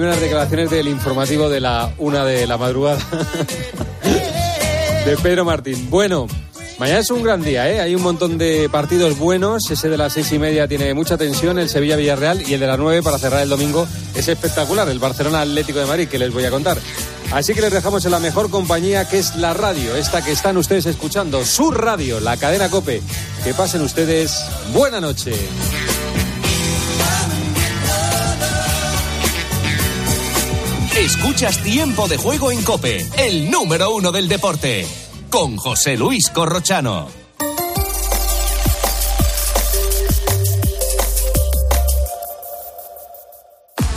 primeras declaraciones del informativo de la una de la madrugada de Pedro Martín. Bueno, mañana es un gran día, ¿eh? Hay un montón de partidos buenos. Ese de las seis y media tiene mucha tensión, el Sevilla-Villarreal, y el de las nueve para cerrar el domingo es espectacular, el Barcelona-Atlético de Madrid, que les voy a contar. Así que les dejamos en la mejor compañía que es la radio, esta que están ustedes escuchando, su radio, la cadena Cope. Que pasen ustedes buena noche. Escuchas Tiempo de Juego en Cope, el número uno del deporte, con José Luis Corrochano.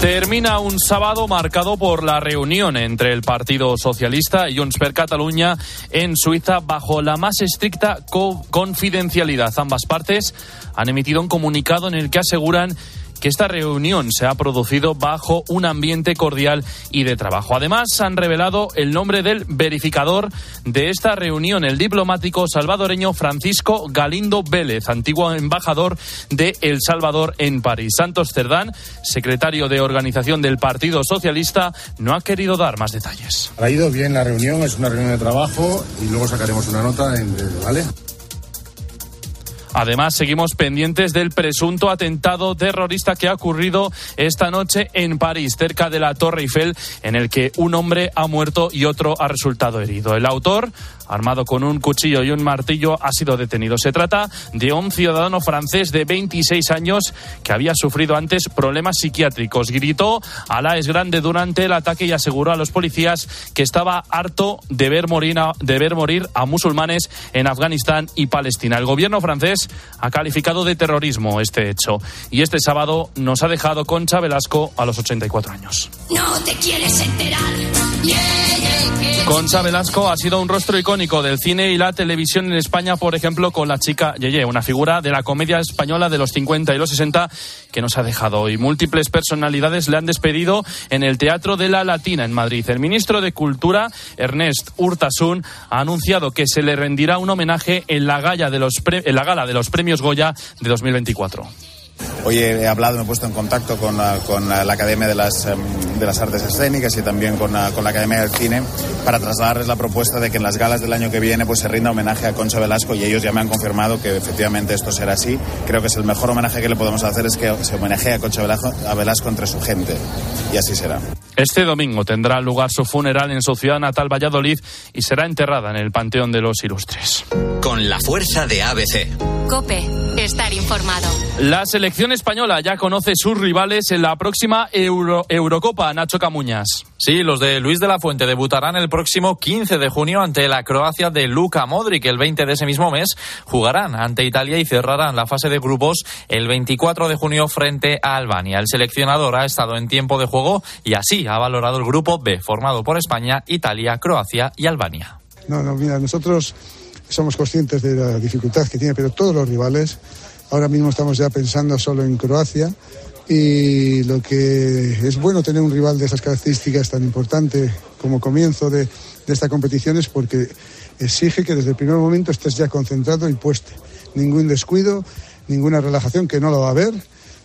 Termina un sábado marcado por la reunión entre el Partido Socialista y Junts per Catalunya en Suiza bajo la más estricta co confidencialidad. Ambas partes han emitido un comunicado en el que aseguran que esta reunión se ha producido bajo un ambiente cordial y de trabajo. Además, han revelado el nombre del verificador de esta reunión, el diplomático salvadoreño Francisco Galindo Vélez, antiguo embajador de El Salvador en París. Santos Cerdán, secretario de organización del Partido Socialista, no ha querido dar más detalles. Ha ido bien la reunión, es una reunión de trabajo y luego sacaremos una nota en breve, ¿vale? Además, seguimos pendientes del presunto atentado terrorista que ha ocurrido esta noche en París, cerca de la Torre Eiffel, en el que un hombre ha muerto y otro ha resultado herido. El autor armado con un cuchillo y un martillo, ha sido detenido. Se trata de un ciudadano francés de 26 años que había sufrido antes problemas psiquiátricos. Gritó Alá es grande durante el ataque y aseguró a los policías que estaba harto de ver morir a, de ver morir a musulmanes en Afganistán y Palestina. El gobierno francés ha calificado de terrorismo este hecho y este sábado nos ha dejado Concha Velasco a los 84 años. No te quieres enterar. Yeah, yeah, yeah. Concha Velasco ha sido un rostro icónico del cine y la televisión en España, por ejemplo, con la chica Yeye, una figura de la comedia española de los 50 y los 60 que nos ha dejado hoy. Múltiples personalidades le han despedido en el Teatro de la Latina en Madrid. El ministro de Cultura, Ernest Urtasun, ha anunciado que se le rendirá un homenaje en la, gala de los, en la gala de los premios Goya de 2024. Hoy he hablado, me he puesto en contacto con, la, con la Academia de las, de las Artes Escénicas y también con la, con la, Academia del Cine para trasladarles la propuesta de que en las galas del año que viene pues, se rinda homenaje a Concha Velasco y ellos ya me han confirmado que efectivamente esto será así. Creo que es el mejor homenaje que le podemos hacer es que se homenajee a Concha Velasco, a Velasco entre su gente y así será. Este domingo tendrá lugar su funeral en su ciudad natal Valladolid y será enterrada en el Panteón de los Ilustres. Con la fuerza de ABC. Cope, estar informado. La selección española ya conoce sus rivales en la próxima Euro, Eurocopa, Nacho Camuñas. Sí, los de Luis de la Fuente debutarán el próximo 15 de junio ante la Croacia de Luka Modric. El 20 de ese mismo mes jugarán ante Italia y cerrarán la fase de grupos el 24 de junio frente a Albania. El seleccionador ha estado en tiempo de juego y así ha valorado el grupo B, formado por España, Italia, Croacia y Albania. No, no, mira, nosotros somos conscientes de la dificultad que tiene, pero todos los rivales, ahora mismo estamos ya pensando solo en Croacia y lo que es bueno tener un rival de esas características tan importante como comienzo de, esta competición es porque exige que desde el primer momento estés ya concentrado y puesto. Ningún descuido, ninguna relajación, que no lo va a haber.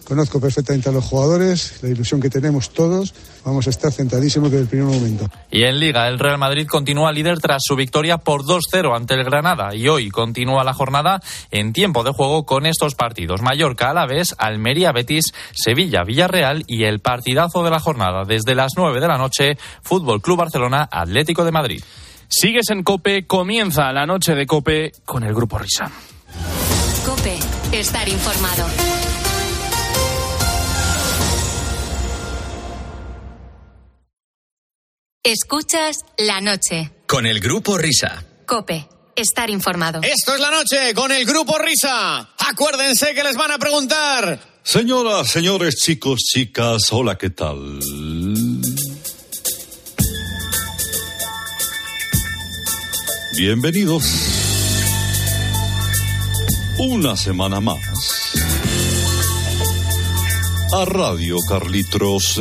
Conozco perfectamente a los jugadores, la ilusión que tenemos todos. Vamos a estar centradísimos desde el primer momento. Y en Liga, el Real Madrid continúa líder tras su victoria por 2-0 ante el Granada. Y hoy continúa la jornada en tiempo de juego con estos partidos. Mallorca, Alavés, Almería, Betis, Sevilla, Villarreal y el partidazo de la jornada. Desde las 9 de la noche, Fútbol Club Barcelona, Atlético de Madrid. Sigues en Cope, comienza la noche de Cope con el Grupo Risa. Cope, estar informado. Escuchas la noche. Con el Grupo Risa. Cope, estar informado. Esto es la noche con el Grupo Risa. Acuérdense que les van a preguntar. Señoras, señores, chicos, chicas, hola, ¿qué tal? Bienvenidos una semana más a Radio Carlitos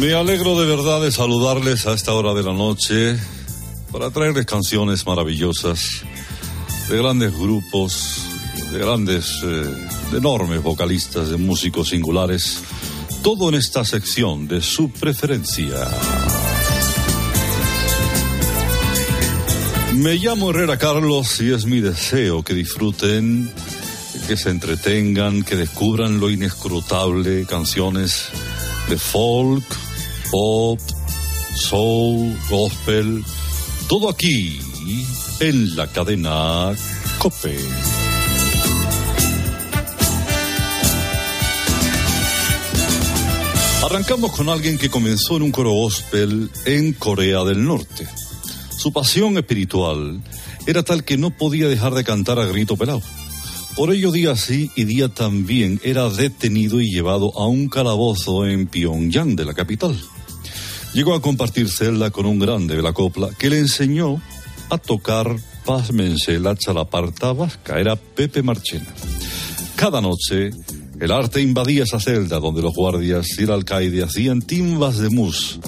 Me alegro de verdad de saludarles a esta hora de la noche para traerles canciones maravillosas de grandes grupos, de grandes, eh, de enormes vocalistas, de músicos singulares, todo en esta sección de su preferencia. Me llamo Herrera Carlos y es mi deseo que disfruten, que se entretengan, que descubran lo inescrutable, canciones de folk, pop, soul, gospel, todo aquí en la cadena Cope. Arrancamos con alguien que comenzó en un coro gospel en Corea del Norte. Su pasión espiritual era tal que no podía dejar de cantar a grito pelado. Por ello, día sí y día también era detenido y llevado a un calabozo en Pyongyang, de la capital. Llegó a compartir celda con un grande de la copla que le enseñó a tocar, pásmense, la chalaparta vasca, era Pepe Marchena. Cada noche el arte invadía esa celda donde los guardias y el alcaide hacían timbas de mus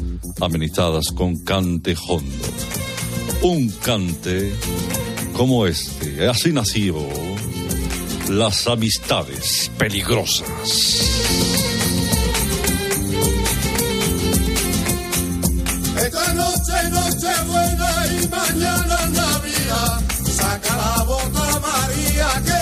amenizadas con cante hondo. Un cante como este, así nació las amistades peligrosas. La bota María que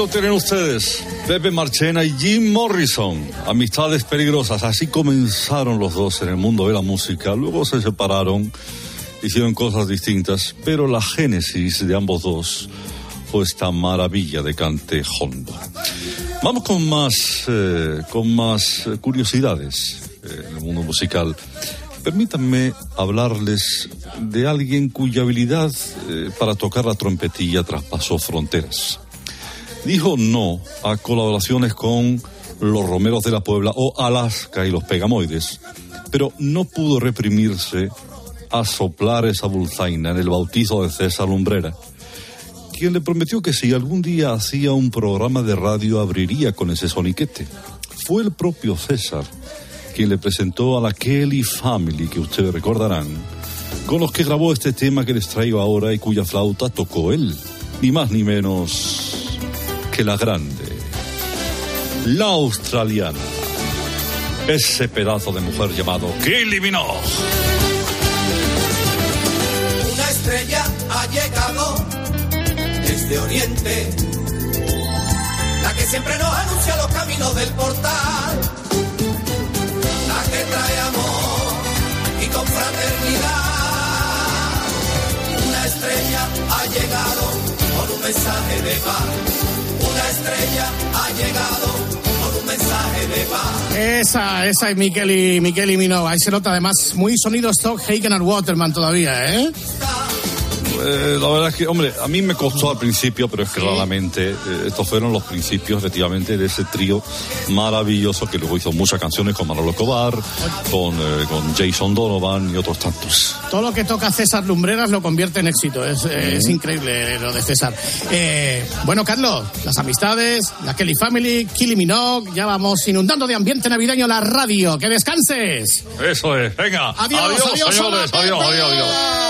lo tienen ustedes, Pepe Marchena y Jim Morrison, amistades peligrosas. Así comenzaron los dos en el mundo de la música. Luego se separaron, hicieron cosas distintas, pero la génesis de ambos dos fue esta maravilla de cante hondo. Vamos con más, eh, con más eh, curiosidades eh, en el mundo musical. Permítanme hablarles de alguien cuya habilidad eh, para tocar la trompetilla traspasó fronteras. Dijo no a colaboraciones con los Romeros de la Puebla o Alaska y los Pegamoides, pero no pudo reprimirse a soplar esa bulzaina en el bautizo de César Lumbrera, quien le prometió que si algún día hacía un programa de radio abriría con ese soniquete. Fue el propio César quien le presentó a la Kelly Family, que ustedes recordarán, con los que grabó este tema que les traigo ahora y cuya flauta tocó él, ni más ni menos la grande, la australiana, ese pedazo de mujer llamado Kylie Minogue. Una estrella ha llegado desde Oriente, la que siempre nos anuncia los caminos del portal, la que trae amor y confraternidad. Una estrella ha llegado con un mensaje de paz. Una estrella ha llegado con un mensaje de paz. Esa, esa es Miqueli, Miqueli Minogue. Ahí se nota además muy sonido stock Hagen and Waterman todavía, ¿eh? Eh, la verdad es que, hombre, a mí me costó al principio, pero es que claramente eh, estos fueron los principios, efectivamente, de ese trío maravilloso que luego hizo muchas canciones con Manolo Escobar, con, eh, con Jason Donovan y otros tantos. Todo lo que toca César Lumbreras lo convierte en éxito. Es, es increíble lo de César. Eh, bueno, Carlos, las amistades, la Kelly Family, Killy Minogue, ya vamos inundando de ambiente navideño la radio. ¡Que descanses! Eso es, venga. Adiós, adiós, señores, hola, adiós, adiós, adiós.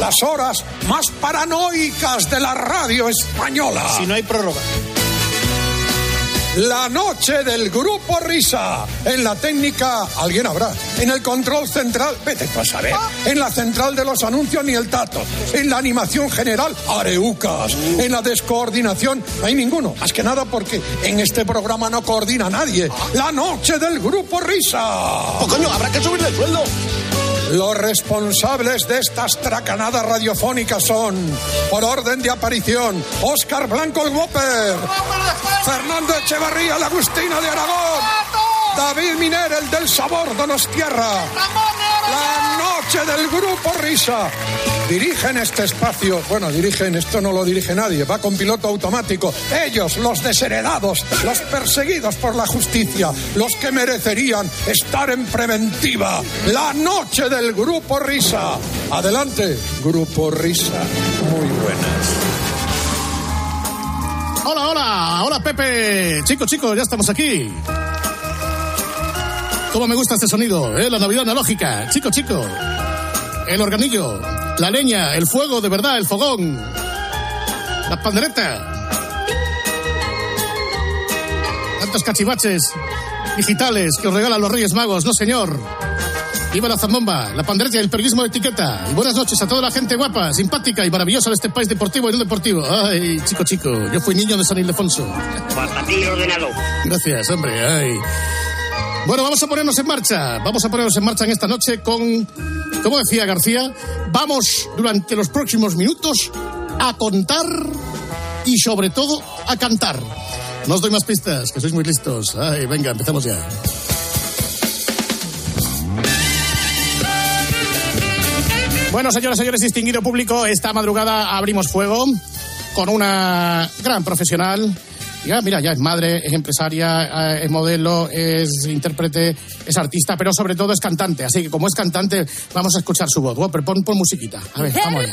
Las horas más paranoicas de la radio española. Si no hay prórroga. La noche del grupo Risa. En la técnica, alguien habrá. En el control central, vete tú a saber. En la central de los anuncios, ni el tato. En la animación general, areucas. En la descoordinación, no hay ninguno. Más que nada porque en este programa no coordina nadie. La noche del grupo Risa. Pues coño, habrá que subirle el sueldo. Los responsables de estas tracanadas radiofónicas son, por orden de aparición, Óscar Blanco el Whopper, Fernando Echevarría, la Agustina de Aragón, David Miner, el del sabor Donostierra, la noche del grupo Risa. Dirigen este espacio, bueno, dirigen, esto no lo dirige nadie, va con piloto automático. Ellos, los desheredados, los perseguidos por la justicia, los que merecerían estar en preventiva. La noche del grupo Risa. Adelante, grupo Risa. Muy buenas. Hola, hola, hola Pepe. Chicos, chicos, ya estamos aquí. ¿Cómo me gusta este sonido? ¿eh? La Navidad analógica. Chico, chico. El organillo, la leña, el fuego de verdad, el fogón. La pandereta. Tantos cachivaches digitales que os regalan los Reyes Magos, no señor. Viva la zambomba, la pandereta y el periodismo de etiqueta. Y buenas noches a toda la gente guapa, simpática y maravillosa de este país deportivo y no deportivo. Ay, chico, chico, yo fui niño de San Ildefonso. Ordenado. Gracias, hombre. Ay. Bueno, vamos a ponernos en marcha. Vamos a ponernos en marcha en esta noche con, como decía García, vamos durante los próximos minutos a contar y sobre todo a cantar. No os doy más pistas, que sois muy listos. Ay, venga, empezamos ya. Bueno, señoras y señores, distinguido público, esta madrugada abrimos fuego con una gran profesional. Mira, ya es madre, es empresaria, eh, es modelo, es intérprete, es artista, pero sobre todo es cantante. Así que como es cantante, vamos a escuchar su voz. Whopper, pon, pon musiquita. A ver, vamos allá.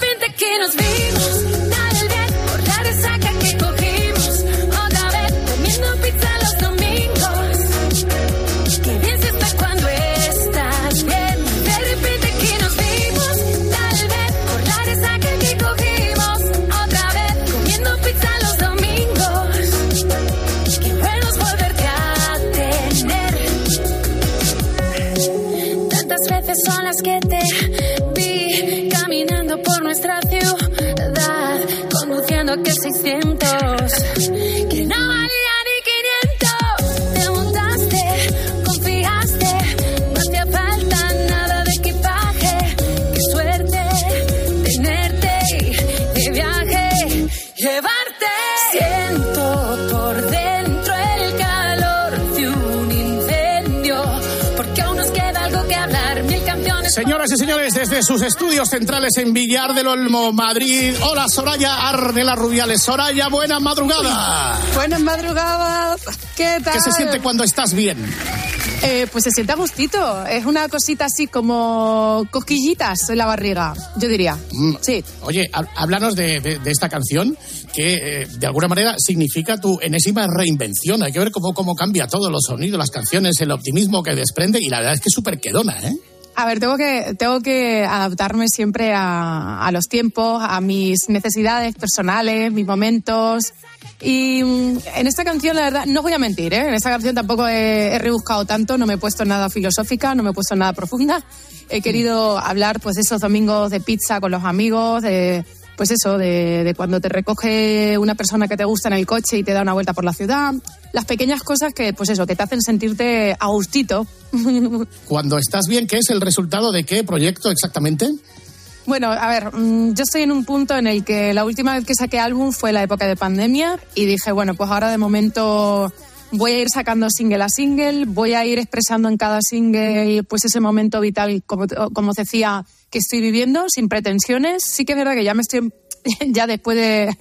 Es volverte a tener. Tantas veces son las que te Señoras y señores, desde sus estudios centrales en Villar del Olmo, Madrid. Hola, Soraya Arnela Rubiales. Soraya, buena madrugada. Buenas madrugadas. ¿Qué tal? ¿Qué se siente cuando estás bien? Eh, pues se siente a gustito. Es una cosita así como cosquillitas en la barriga, yo diría. Sí. Mm. Oye, há- háblanos de, de- de esta canción que eh, de alguna manera significa tu enésima reinvención. Hay que ver cómo, cómo cambia todo, los sonidos, las canciones, el optimismo que desprende y la verdad es que es súper quedona, ¿eh? A ver, tengo que, tengo que adaptarme siempre a, a los tiempos, a mis necesidades personales, mis momentos. Y mm, en esta canción, la verdad, no voy a mentir, ¿eh? En esta canción tampoco he, rebuscado tanto, no me he puesto nada filosófica, no me he puesto nada profunda. He querido hablar, pues, esos domingos de pizza con los amigos, de, pues eso, de, de cuando te recoge una persona que te gusta en el coche y te da una vuelta por la ciudad. Las pequeñas cosas que, pues eso, que te hacen sentirte a gustito. Cuando estás bien, ¿qué es el resultado de qué proyecto exactamente? Bueno, a ver, mm, yo estoy en un punto en el que la última vez que saqué álbum fue la época de pandemia y dije, bueno, pues ahora de momento voy a ir sacando single a single, voy a ir expresando en cada single pues ese momento vital, como, como decía, estoy viviendo, sin pretensiones. Sí que es verdad que ya me estoy, ya después de,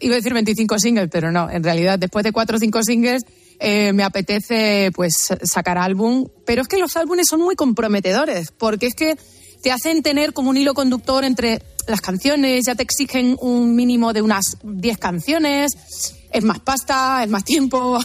iba a decir 25 singles, pero no, en realidad después de 4 o 5 singles eh, me apetece pues sacar álbum. Pero es que los álbumes son muy comprometedores, porque es que te hacen tener como un hilo conductor entre las canciones, ya te exigen un mínimo de unas 10 canciones, es más pasta, es más tiempo.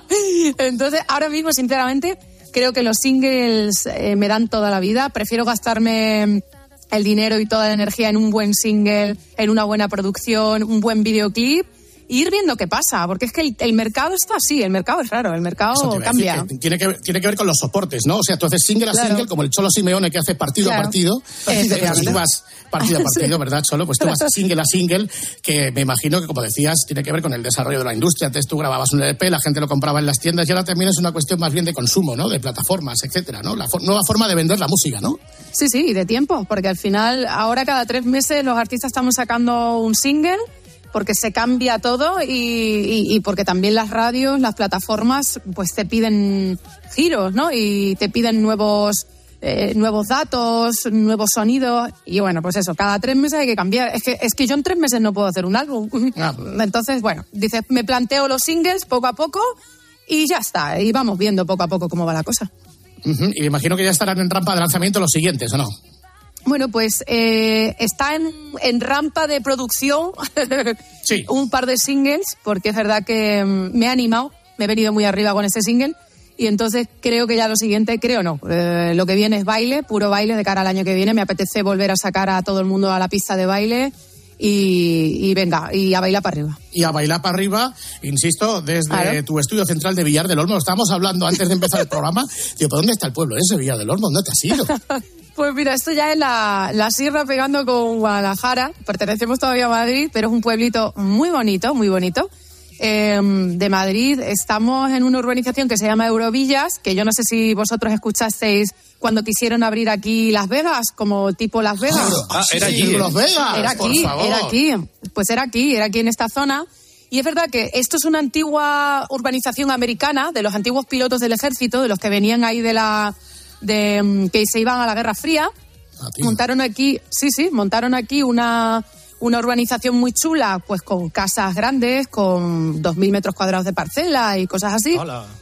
Entonces, ahora mismo, sinceramente, creo que los singles eh, me dan toda la vida. Prefiero gastarme el dinero y toda la energía en un buen single, en una buena producción, un buen videoclip ir viendo qué pasa, porque es que el, el mercado está así, el mercado es raro, el mercado cambia. que tiene, que, ver- tiene que ver con los soportes, ¿no? O sea, tú haces single a single, como el Cholo Simeone que hace partido Claro. a partido. Pues tú vas partido a partido, Sí. ¿verdad, Cholo? Pues tú vas single a single, que me imagino que, como decías, tiene que ver con el desarrollo de la industria. Antes tú grababas un LP, la gente lo compraba en las tiendas y ahora también es una cuestión más bien de consumo, ¿no? De plataformas, etcétera, ¿no? La nueva forma de vender la música, ¿no? Sí, sí, y de tiempo, porque al final, ahora cada tres meses los artistas estamos sacando un single, porque se cambia todo y, y- y porque también las radios, las plataformas, pues te piden giros, ¿no? Y te piden nuevos, eh, nuevos datos, nuevos sonidos. Y bueno, pues eso, cada tres meses hay que cambiar. Es que, es que yo en tres meses no puedo hacer un álbum. Entonces, bueno, dices, me planteo los singles poco a poco y ya está. Y vamos viendo poco a poco cómo va la cosa. Y me imagino que ya estarán en rampa de lanzamiento los siguientes, ¿o no? Bueno, pues eh, está en, en rampa de producción un par de singles, porque es verdad que mm, me ha animado, me he venido muy arriba con este single. Y entonces creo que ya lo siguiente, creo no, eh, lo que viene es baile, puro baile de cara al año que viene. Me apetece volver a sacar a todo el mundo a la pista de baile y, y venga, y a bailar para arriba. y a bailar para arriba, insisto, desde Claro. tu estudio central de Villar del Olmo. Estábamos hablando antes de empezar el programa. Digo, ¿por dónde está el pueblo ese, Villar del Olmo? ¿Dónde te has ido? Pues mira, esto ya es la, la sierra pegando con Guadalajara. Pertenecemos todavía a Madrid, pero es un pueblito muy bonito, muy bonito. Eh, de Madrid estamos en una urbanización que se llama Eurovillas, que yo no sé si vosotros escuchasteis cuando quisieron abrir aquí Las Vegas, como tipo Las Vegas. Ah, era allí. Las Vegas, Era por aquí, favor. era aquí. Pues era aquí, era aquí en esta zona. Y es verdad que esto es una antigua urbanización americana de los antiguos pilotos del ejército, de los que venían ahí de la de mm, que se iban a la Guerra Fría. montaron aquí, sí, sí, montaron aquí una una urbanización muy chula, pues con casas grandes, con 2.000 metros cuadrados de parcela y cosas así.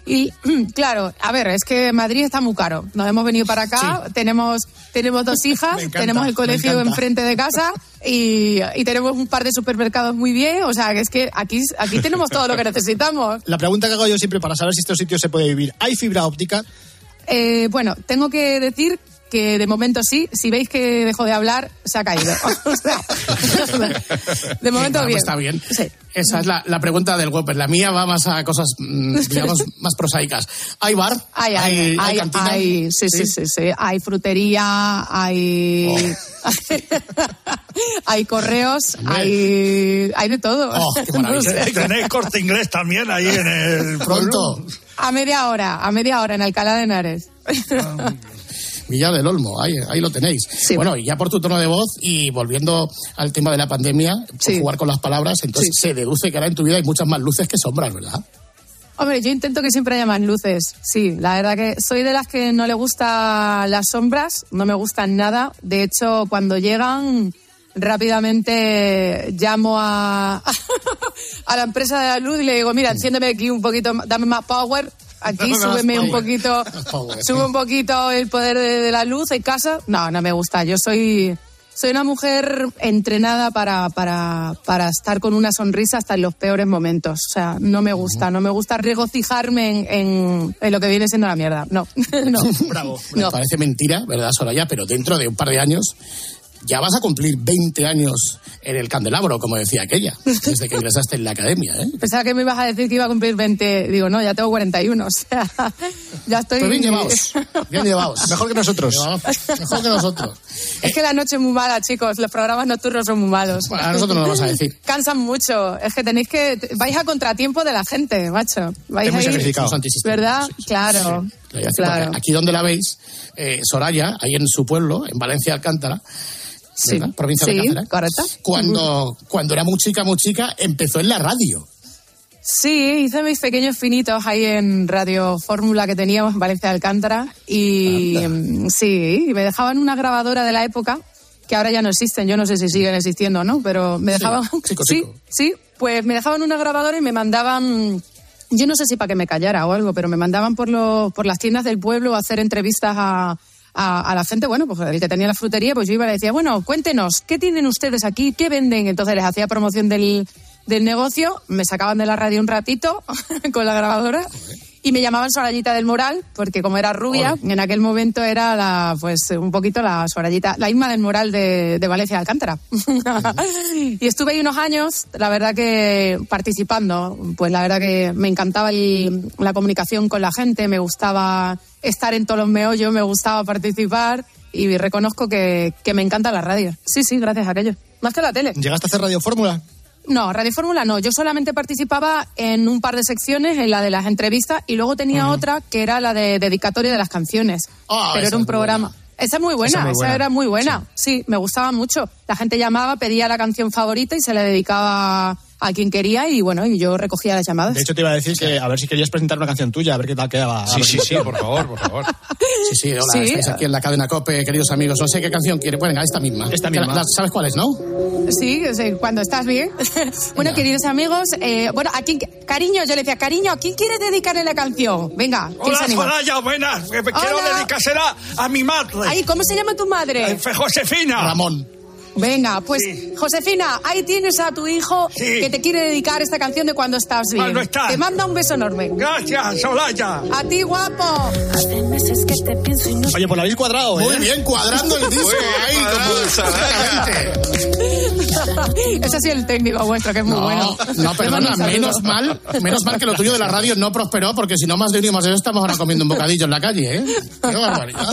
Y claro, a ver, es que Madrid está muy caro. Nos hemos venido para acá, tenemos, tenemos dos hijas, encanta, tenemos el colegio enfrente de casa y, y tenemos un par de supermercados muy bien. O sea, que es que aquí, aquí tenemos todo lo que necesitamos. La pregunta que hago yo siempre para saber si estos sitios se puede vivir. ¿Hay fibra óptica? Eh, bueno, tengo que decir que de momento sí. Si veis que dejo de hablar, se ha caído. O sea, de momento Bueno, bien. pues Está bien. Esa es la, la pregunta del Whopper. La mía va más a cosas, mm, digamos, más prosaicas. ¿Hay bar? Hay, hay, ¿Hay, hay, cantina? hay- sí, sí, sí, sí. Hay frutería, hay. hay correos, hay, hay de todo. Oh, No sé. Tenéis corte inglés también ahí en el Pronto. A media hora, a media hora en Alcalá de Henares. Villar del Olmo, ahí, ahí lo tenéis. Bueno, y ya por tu tono de voz y volviendo al tema de la pandemia, por jugar con las palabras, entonces se deduce que ahora en tu vida hay muchas más luces que sombras, ¿verdad? Hombre, yo intento que siempre haya más luces. Sí, la verdad que soy de las que no le gustan las sombras, no me gustan nada. De hecho, cuando llegan, rápidamente llamo a, a la empresa de la luz y le digo, mira, enciéndeme aquí un poquito, dame más power. Aquí más súbeme un poquito, sube un poquito el poder de, de la luz en casa. No, no me gusta. Yo soy, soy una mujer entrenada para, para, para estar con una sonrisa hasta en los peores momentos. O sea, no me gusta, no me gusta regocijarme en, en, en lo que viene siendo la mierda. No, no. Bravo. No. Parece mentira, ¿verdad, Soraya? Pero dentro de un par de años ya vas a cumplir 20 años en el candelabro, como decía aquella, desde que ingresaste en la academia, ¿eh? Pensaba que me ibas a decir que iba a cumplir 20. Digo, no, ya tengo 41. O sea, ya estoy. Pues bien llevados, bien llevados. Mejor que nosotros. Mejor que nosotros. Es que la noche es muy mala, chicos. Los programas nocturnos son muy malos. Bueno, a nosotros no lo vas a decir. Cansan mucho. Es que tenéis que. Vais a contratiempo de la gente, macho. Vais a ir. Somos antisistemas. ¿Verdad? Claro. Voy a decir Claro. Aquí donde la veis, eh, Soraya, ahí en su pueblo, en Valencia Alcántara, Sí, provincia de sí, Alcántara, correcto. cuando, cuando era muy chica, muy chica, empezó en la radio. Sí, hice mis pequeños finitos ahí en Radio Fórmula que teníamos en Valencia de Alcántara y mm, sí, me dejaban una grabadora de la época que ahora ya no existen, yo no sé si siguen existiendo o no, pero me Sí, dejaban chico, sí, chico. sí, pues me dejaban una grabadora y me mandaban yo no sé si para que me callara o algo, pero me mandaban por, los por las tiendas del pueblo a hacer entrevistas a, a, a la gente, bueno, pues el que tenía la frutería, pues yo iba y le decía, bueno, cuéntenos, ¿qué tienen ustedes aquí? ¿Qué venden? Entonces les hacía promoción del, del negocio, me sacaban de la radio un ratito con la grabadora y me llamaban Sorayita del Moral, porque como era rubia, en aquel momento era la, pues un poquito la Sorayita, la Isma del Moral de, de Valencia de Alcántara. y estuve ahí unos años, la verdad que participando, pues la verdad que me encantaba el- la comunicación con la gente, me gustaba estar en todos los meollos, me gustaba participar y reconozco que, que me encanta la radio. Sí, sí, gracias a aquello. Más que la tele. ¿Llegaste a hacer Radio Fórmula? No, Radio Fórmula no. Yo solamente participaba en un par de secciones, en la de las entrevistas, y luego tenía otra que era la de dedicatoria de las canciones. Ah, Pero era un programa. Esa es muy buena, Esa muy buena. era muy buena. Sí. me gustaba mucho. La gente llamaba, pedía la canción favorita y se la dedicaba a quien quería y bueno, y yo recogía las llamadas. De hecho, te iba a decir que a ver si querías presentar una canción tuya, a ver qué tal quedaba. Sí, sí, sí, por favor, por favor. Sí, sí, hola, Sí. estáis aquí en la cadena COPE, queridos amigos. No sé qué canción quiere. Bueno, venga, esta misma. Esta misma. La- ¿Sabes cuál es, no? Sí, sea, cuando estás bien. bueno, queridos amigos, eh, bueno, a quién, cariño, yo le decía, cariño, ¿a quién quieres dedicarle la canción? Venga, ¿quién se Hola, anima? Soraya, buenas. Quiero Hola. dedicársela a mi madre. Ay, ¿cómo se llama tu madre? Josefina. Ramón. Venga, pues Josefina, ahí tienes a tu hijo que te quiere dedicar esta canción de cuando estás bien. Cuando estás. Te manda un beso enorme. Gracias, Soraya. A ti, guapo. Hace meses que te pienso y no Oye, pues lo habéis cuadrado, ¿eh? Muy bien, cuadrando el disco ahí. como- Ese sí es el técnico vuestro, que es muy No, bueno. no, perdona, menos mal, menos mal que lo tuyo de la radio no prosperó, porque si no, más de uno y más de dos estamos ahora comiendo un bocadillo en la calle, ¿eh? Qué barbaridad.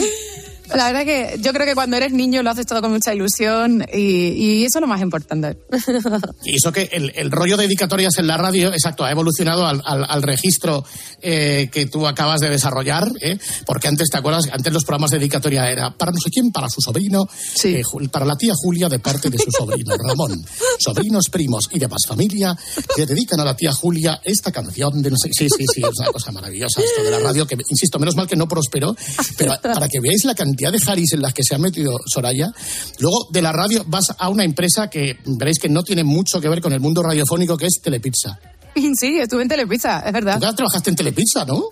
La verdad que yo creo que cuando eres niño lo haces todo con mucha ilusión y, y eso es lo más importante. Y eso que el, el rollo de dedicatorias en la radio, exacto, ha evolucionado al, al- al registro eh, que tú acabas de desarrollar, ¿eh? porque antes, ¿te acuerdas? Antes los programas de dedicatoria era para no sé quién, para su sobrino, eh, Ju- para la tía Julia de parte de su sobrino Ramón. Sobrinos, primos y demás familia que dedican a la tía Julia esta canción de no sé... Sí, sí, sí, es una cosa maravillosa esto de la radio, que, insisto, menos mal que no prosperó, pero para que veáis la cantidad de Haris en las que se ha metido Soraya, luego de la radio vas a una empresa que veréis que no tiene mucho que ver con el mundo radiofónico, que es Telepizza. Sí, estuve en Telepizza, es verdad. Tú ya trabajaste en Telepizza, ¿no?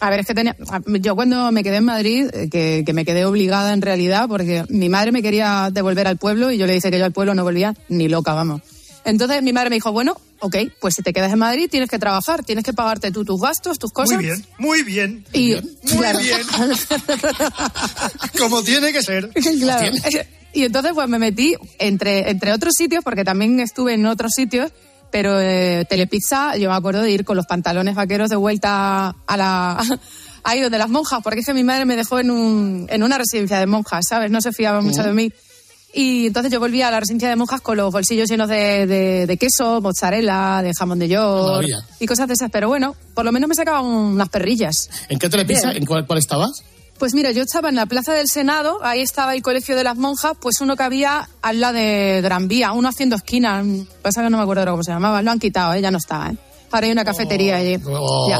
A ver, es que tenía, yo cuando me quedé en Madrid, eh, que, que me quedé obligada en realidad, porque mi madre me quería devolver al pueblo y yo le dije que yo al pueblo no volvía ni loca, vamos. Entonces mi madre me dijo, bueno, ok, pues si te quedas en Madrid tienes que trabajar, tienes que pagarte tú tus gastos, tus cosas. Muy bien, muy bien. Y, Muy claro. bien. Como tiene que ser. Claro. Y entonces pues me metí entre, entre otros sitios, porque también estuve en otros sitios, pero eh, Telepizza, yo me acuerdo de ir con los pantalones vaqueros de vuelta a la... Ahí donde las monjas, porque es que mi madre me dejó en, un, en una residencia de monjas, ¿sabes? No se fiaba mucho de mí. Y entonces yo volví a la residencia de monjas con los bolsillos llenos de, de- de queso, mozzarella, de jamón de york y cosas de esas. Pero bueno, por lo menos me sacaban unas perrillas. ¿En qué Telepizza? Bien. ¿En cuál, cuál estabas? Pues mira, yo estaba en la Plaza del Senado, ahí estaba el Colegio de las Monjas, pues uno que había al lado de Gran Vía, uno haciendo esquina, pasa que no me acuerdo cómo se llamaba, lo han quitado, ¿eh? ya no está, ¿eh? Ahora hay una cafetería allí. Ya.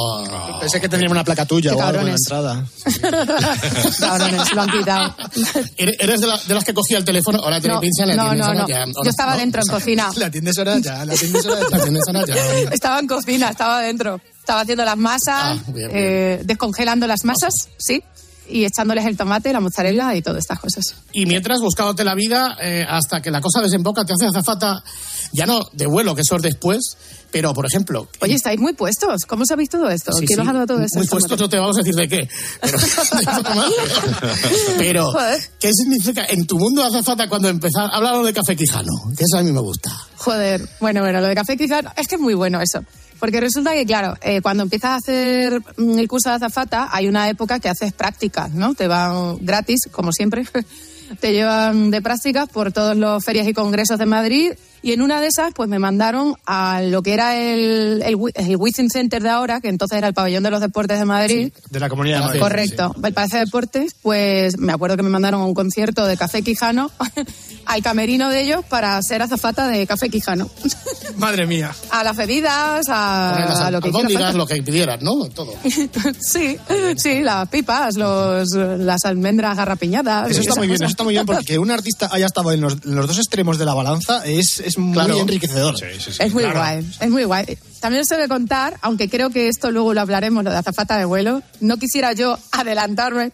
Pensé que tenía una placa tuya o algo en la entrada. Cabrones, lo han quitado. ¿Eres de, la- de las que cogía el teléfono? Hola, No, Telepizza, la no, no, ahora no. ya. Yo estaba dentro, en cocina. La atiendes ahora ya, la atiendes ahora La ya. atiendes ahora ya. Estaba en cocina, estaba dentro. Estaba haciendo las masas, Ah, bien, bien. eh, descongelando las masas, sí, y echándoles el tomate, la mozzarella y todas estas cosas. Y mientras buscándote la vida eh, hasta que la cosa desemboca, te hace azafata, ya no de vuelo, que eso es después, pero por ejemplo. Oye, estáis muy puestos. ¿Cómo sabéis todo esto? Sí, ¿Quién sí, os todo esto? Muy puestos, no te vamos a decir de qué. Pero. ¿qué significa en tu mundo azafata cuando empezar? Háblalo de café quijano, que eso a mí me gusta. Joder, bueno, bueno, lo de café quizás es que es muy bueno eso. Porque resulta que, claro, eh, cuando empiezas a hacer mm, el curso de azafata, hay una época que haces prácticas, ¿no? Te van gratis, como siempre. Te llevan de prácticas por todos los ferias y congresos de Madrid. Y en una de esas, pues me mandaron a lo que era el, el, el Wizzing Center de ahora, que entonces era el pabellón de los deportes de Madrid. De la comunidad de Madrid. Correcto. El Palacio de Deportes, pues me acuerdo que me mandaron a un concierto de Café Quijano al camerino de ellos para ser azafata de Café Quijano. Madre mía. a las bebidas, a, lo que falta. lo que pidieras, ¿no? Todo. sí, sí, las pipas, los, las almendras garrapiñadas. Eso está muy bien, eso está muy bien porque que un artista haya estado en los, en los dos extremos de la balanza es, es muy Claro. enriquecedor. Es muy guay, es muy guay. También os he de contar, aunque creo que esto luego lo hablaremos, lo de azafata de vuelo, no quisiera yo adelantarme,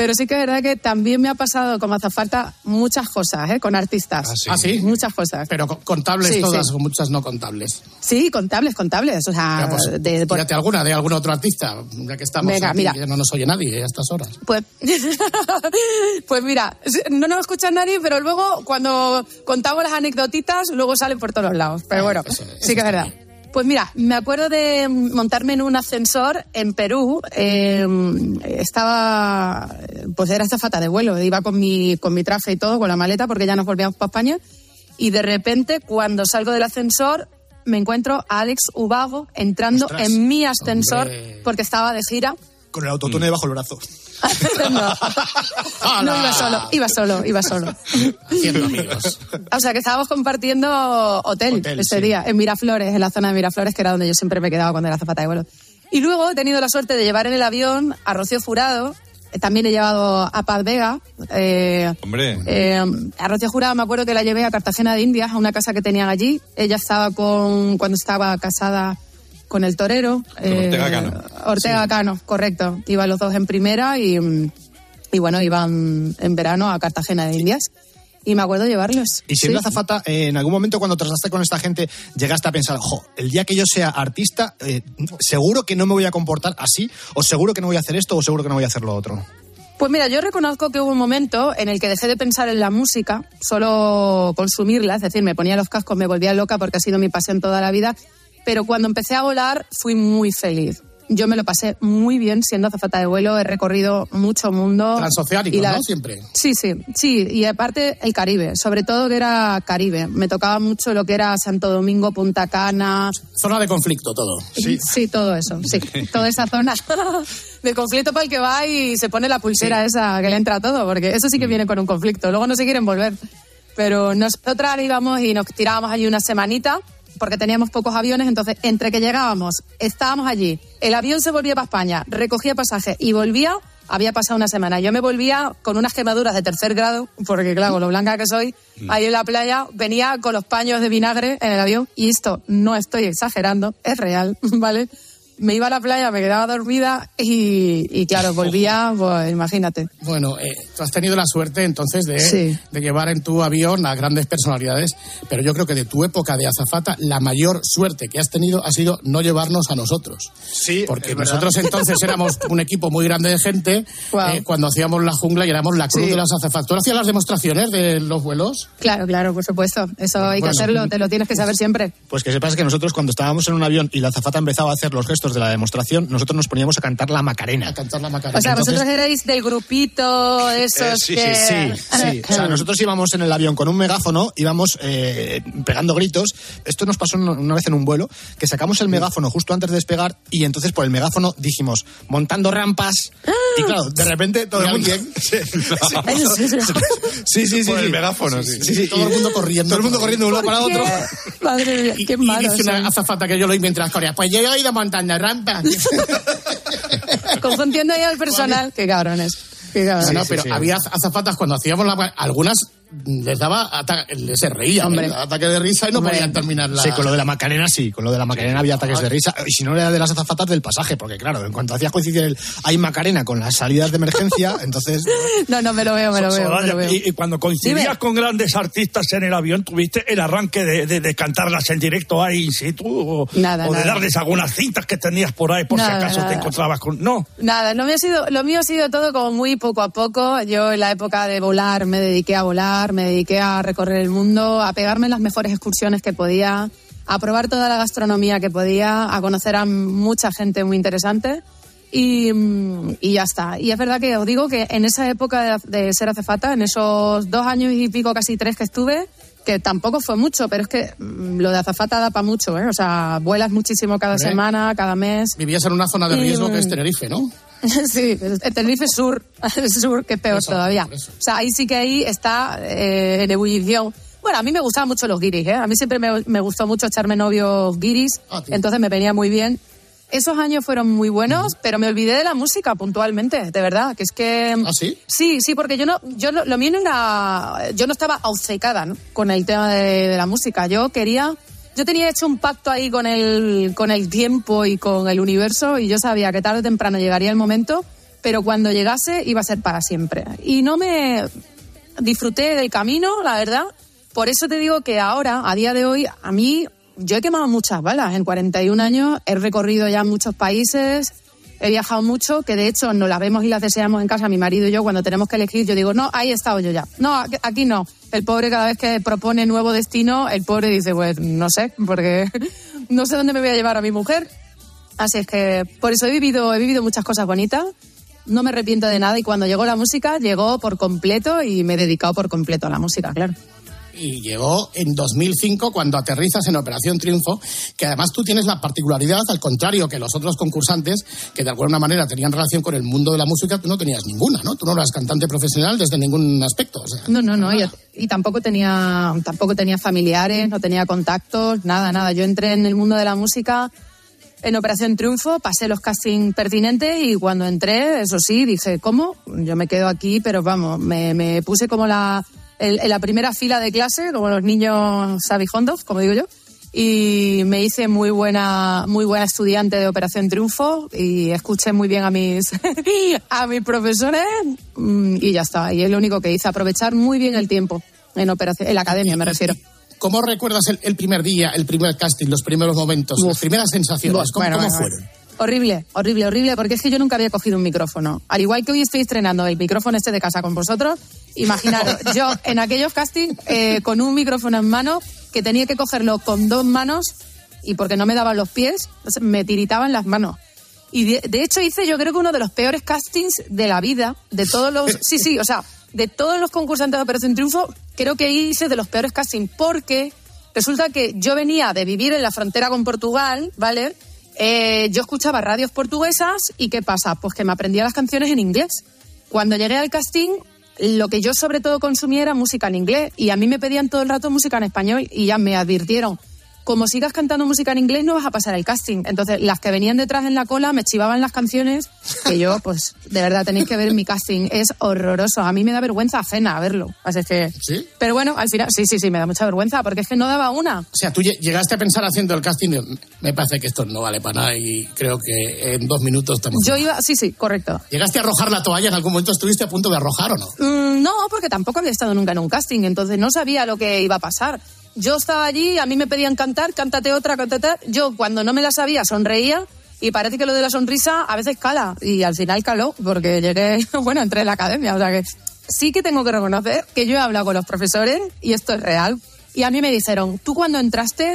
pero sí que es verdad que también me ha pasado como azafata muchas cosas, ¿eh? Con artistas. ¿Ah, sí? Muchas cosas. Pero co- contables Sí, todas sí. o muchas no contables. Sí, contables, contables. O sea, pues, de, por- tírate alguna de algún otro artista, ya que estamos Venga, aquí, mira. que no nos oye nadie a estas horas. Pues, pues mira, no nos escucha nadie, pero luego cuando contamos las anecdotitas, luego salen por todos lados. Pero bueno, sí que es verdad. Pues mira, me acuerdo de montarme en un ascensor en Perú. eh, estaba, pues era azafata de vuelo. Iba con mi, con mi traje y todo, con la maleta, porque ya nos volvíamos para España. Y de repente, cuando salgo del ascensor, me encuentro a Alex Ubago entrando Ostras, en mi ascensor, hombre. porque estaba de gira. Con el autotune debajo del brazo. no, no iba solo, iba solo, iba solo. Haciendo amigos. O sea, que estábamos compartiendo hotel, Hotel, ese sí. día, en Miraflores, en la zona de Miraflores, que era donde yo siempre me quedaba cuando era zapata de vuelo. Y luego he tenido la suerte de llevar en el avión a Rocío Jurado, eh, también he llevado a Paz Vega. eh, Hombre. eh, a Rocío Jurado me acuerdo que la llevé a Cartagena de Indias, a una casa que tenían allí. Ella estaba con, cuando estaba casada con el torero. eh, Ortega Cano. Ortega Cano, correcto. Iban los dos en primera y, y bueno, iban en verano a Cartagena de Indias. Y me acuerdo llevarlos. Y siendo Sí. azafata, eh, en algún momento cuando traslaste con esta gente, llegaste a pensar, jo, el día que yo sea artista, eh, seguro que no me voy a comportar así, o seguro que no voy a hacer esto, o seguro que no voy a hacer lo otro. Pues mira, yo reconozco que hubo un momento en el que dejé de pensar en la música, solo consumirla, es decir, me ponía los cascos, me volvía loca porque ha sido mi pasión toda la vida, pero cuando empecé a volar fui muy feliz. Yo me lo pasé muy bien siendo azafata de vuelo, he recorrido mucho mundo. Transoceánico, Y la- ¿no? Siempre. Sí, sí, sí, y aparte el Caribe, sobre todo que era Caribe. Me tocaba mucho lo que era Santo Domingo, Punta Cana, Zona de conflicto todo. Sí. todo eso, sí. Toda esa zona de conflicto para el que va y se pone la pulsera esa que le entra a todo, porque eso sí que viene con un conflicto. Luego no se quieren volver. Pero nosotras íbamos y nos tirábamos allí una semanita, porque teníamos pocos aviones, entonces entre que llegábamos, estábamos allí, el avión se volvía para España, recogía pasaje y volvía, había pasado una semana. Yo me volvía con unas quemaduras de tercer grado, porque claro, lo blanca que soy, ahí en la playa, venía con los paños de vinagre en el avión, y esto no estoy exagerando, es real, ¿vale? Me iba a la playa, me quedaba dormida y, y claro, volvía, pues imagínate. Bueno, eh, tú has tenido la suerte entonces de, Sí. de llevar en tu avión a grandes personalidades, pero yo creo que de tu época de azafata, la mayor suerte que has tenido ha sido no llevarnos a nosotros. Sí, Porque nosotros entonces éramos un equipo muy grande de gente Guau. eh, cuando hacíamos la jungla y éramos la cruz Sí. de las azafatas. ¿Tú hacías las demostraciones de los vuelos? Claro, claro, por supuesto. Eso hay que Bueno. hacerlo, te lo tienes que saber siempre. Pues que sepas que nosotros cuando estábamos en un avión y la azafata empezaba a hacer los gestos de la demostración, nosotros nos poníamos a cantar la Macarena. A cantar la macarena. O sea, Entonces- vosotros erais del grupito de esos Eh, sí, que... sí, sí, sí. O sea, nosotros íbamos en el avión con un megáfono, íbamos eh, pegando gritos. Esto nos pasó una- vez en un vuelo, que sacamos el megáfono justo antes de despegar y entonces por el megáfono dijimos, montando rampas. Y claro, de repente todo el mundo... Sí, sí, sí. sí, Por el sí. megáfono, sí. Sí, sí, Todo el mundo corriendo. Todo el mundo corriendo de un lado para ¿Por otro. Madre mía, qué Y malo. dice una azafata que yo lo oí mientras corría. Pues yo he ido montando rampas. Confundiendo ahí al personal. Qué cabrones. Qué cabrones. no, pero había azafatas cuando hacíamos la... Algunas les daba... ata- Se reían, Hombre. ¿eh? ataque de risa y no Hombre. podían terminar la... Sí, con lo de la Macarena sí, con lo de la Macarena había ataques de risa. Y si no era de las azafatas del pasaje, porque claro, en cuanto hacías coincidir el hay Macarena con las salidas de emergencia, entonces No, no, me lo veo, me lo veo, me lo Soraya, veo. y, y cuando coincidías Dime. con grandes artistas en el avión, ¿tuviste el arranque de, de- de cantarlas en directo ahí in situ? O, Nada, o de darles algunas cintas que tenías por ahí por Nada, si acaso te encontrabas con... No, Nada, lo mío, ha sido, lo mío ha sido todo como muy poco a poco. Yo en la época de volar me dediqué a volar, me dediqué a recorrer el mundo, a pegarme en las mejores excursiones que podía, a probar toda la gastronomía que podía, a conocer a mucha gente muy interesante. Y, mm, y ya está. Y es verdad que os digo que en esa época de, de ser acefata, en esos dos años y pico, casi tres que estuve, que tampoco fue mucho, pero es que mm, lo de azafata da para mucho, ¿eh? O sea, vuelas muchísimo cada semana, cada mes. Vivías en una zona de Y, riesgo que es mm, Tenerife, ¿no? Sí, el Tenerife Sur, el Sur, que es peor Eso, todavía. O sea, ahí sí que ahí está eh, en ebullición. Bueno, a mí me gustaban mucho los guiris, ¿eh? A mí siempre me, me gustó mucho echarme novios guiris, entonces me venía muy bien. Esos años fueron muy buenos, pero me olvidé de la música puntualmente, de verdad, que es que... ¿Ah, sí? Sí, sí, porque yo no, yo no- lo mío no era, yo no estaba obcecada ¿no? con el tema de, de la música. Yo quería, yo tenía hecho un pacto ahí con el, con el tiempo y con el universo y yo sabía que tarde o temprano llegaría el momento, pero cuando llegase iba a ser para siempre. Y no me disfruté del camino, la verdad. Por eso te digo que ahora, a día de hoy, a mí, yo he quemado muchas balas. En 41 años he recorrido ya muchos países, he viajado mucho, que de hecho nos las vemos y las deseamos en casa, mi marido y yo, cuando tenemos que elegir, yo digo, no, ahí he estado yo ya. No, aquí- no. El pobre cada vez que propone nuevo destino, el pobre dice, pues no sé, porque no sé dónde me voy a llevar a mi mujer. Así es que por eso he vivido, he vivido muchas cosas bonitas. No me arrepiento de nada y cuando llegó la música, llegó por completo y me he dedicado por completo a la música, claro. Y llegó en 2005 cuando aterrizas en Operación Triunfo, que además tú tienes la particularidad, al contrario que los otros concursantes, que de alguna manera tenían relación con el mundo de la música, tú no tenías ninguna, ¿no? Tú no eras cantante profesional desde ningún aspecto. O sea, No, no, no. Y, y tampoco tenía, tampoco tenía familiares, no tenía contactos, nada, nada. Yo entré en el mundo de la música en Operación Triunfo, pasé los castings pertinentes y cuando entré, eso sí, dije, ¿cómo? Yo me quedo aquí, pero vamos, me, me puse como la, el- en la primera fila de clase, como los niños sabijondos, como digo yo. Y me hice muy buena, muy buena estudiante de Operación Triunfo y escuché muy bien a mis, a mis profesores mm, y ya está. Y es lo único que hice, aprovechar muy bien el tiempo en operación, en la academia me refiero. ¿Cómo recuerdas el, el primer día, el primer casting, los primeros momentos, las primeras sensaciones? ¿Cómo, Bueno, cómo bueno, fueron? Horrible, horrible, horrible, porque es que yo nunca había cogido un micrófono. Al igual que hoy estoy estrenando el micrófono este de casa con vosotros, imaginaros, yo en aquellos castings eh, con un micrófono en mano, que tenía que cogerlo con dos manos y porque no me daban los pies, me tiritaban las manos. Y de, de hecho hice yo creo que uno de los peores castings de la vida, de todos los... Sí, sí, o sea, de todos los concursantes de Operación Triunfo, creo que hice de los peores castings porque resulta que yo venía de vivir en la frontera con Portugal, ¿vale? Eh, yo escuchaba radios portuguesas y ¿qué pasa? Pues que me aprendía las canciones en inglés. Cuando llegué al casting, lo que yo sobre todo consumía era música en inglés y a mí me pedían todo el rato música en español y ya me advirtieron, como sigas cantando música en inglés no vas a pasar el casting. Entonces las que venían detrás en la cola me chivaban las canciones que yo, pues de verdad tenéis que ver mi casting, es horroroso. A mí me da vergüenza ajena verlo. Así es que... ¿Sí? Pero bueno, al final, sí, sí, sí, me da mucha vergüenza porque es que no daba una. O sea, tú lle- llegaste a pensar haciendo el casting, me parece que esto no vale para nada y creo que en dos minutos estamos... Yo iba, sí, sí, correcto. ¿Llegaste a arrojar la toalla en algún momento? ¿Estuviste a punto de arrojar o no? Mm, no, porque tampoco había estado nunca en un casting, entonces no sabía lo que iba a pasar. Yo estaba allí, a mí me pedían cantar, cántate otra, cántate. Yo cuando no me la sabía sonreía y parece que lo de la sonrisa a veces cala y al final caló porque llegué, bueno, entré en la academia, o sea que sí que tengo que reconocer que yo he hablado con los profesores y esto es real. Y a mí me dijeron, tú cuando entraste,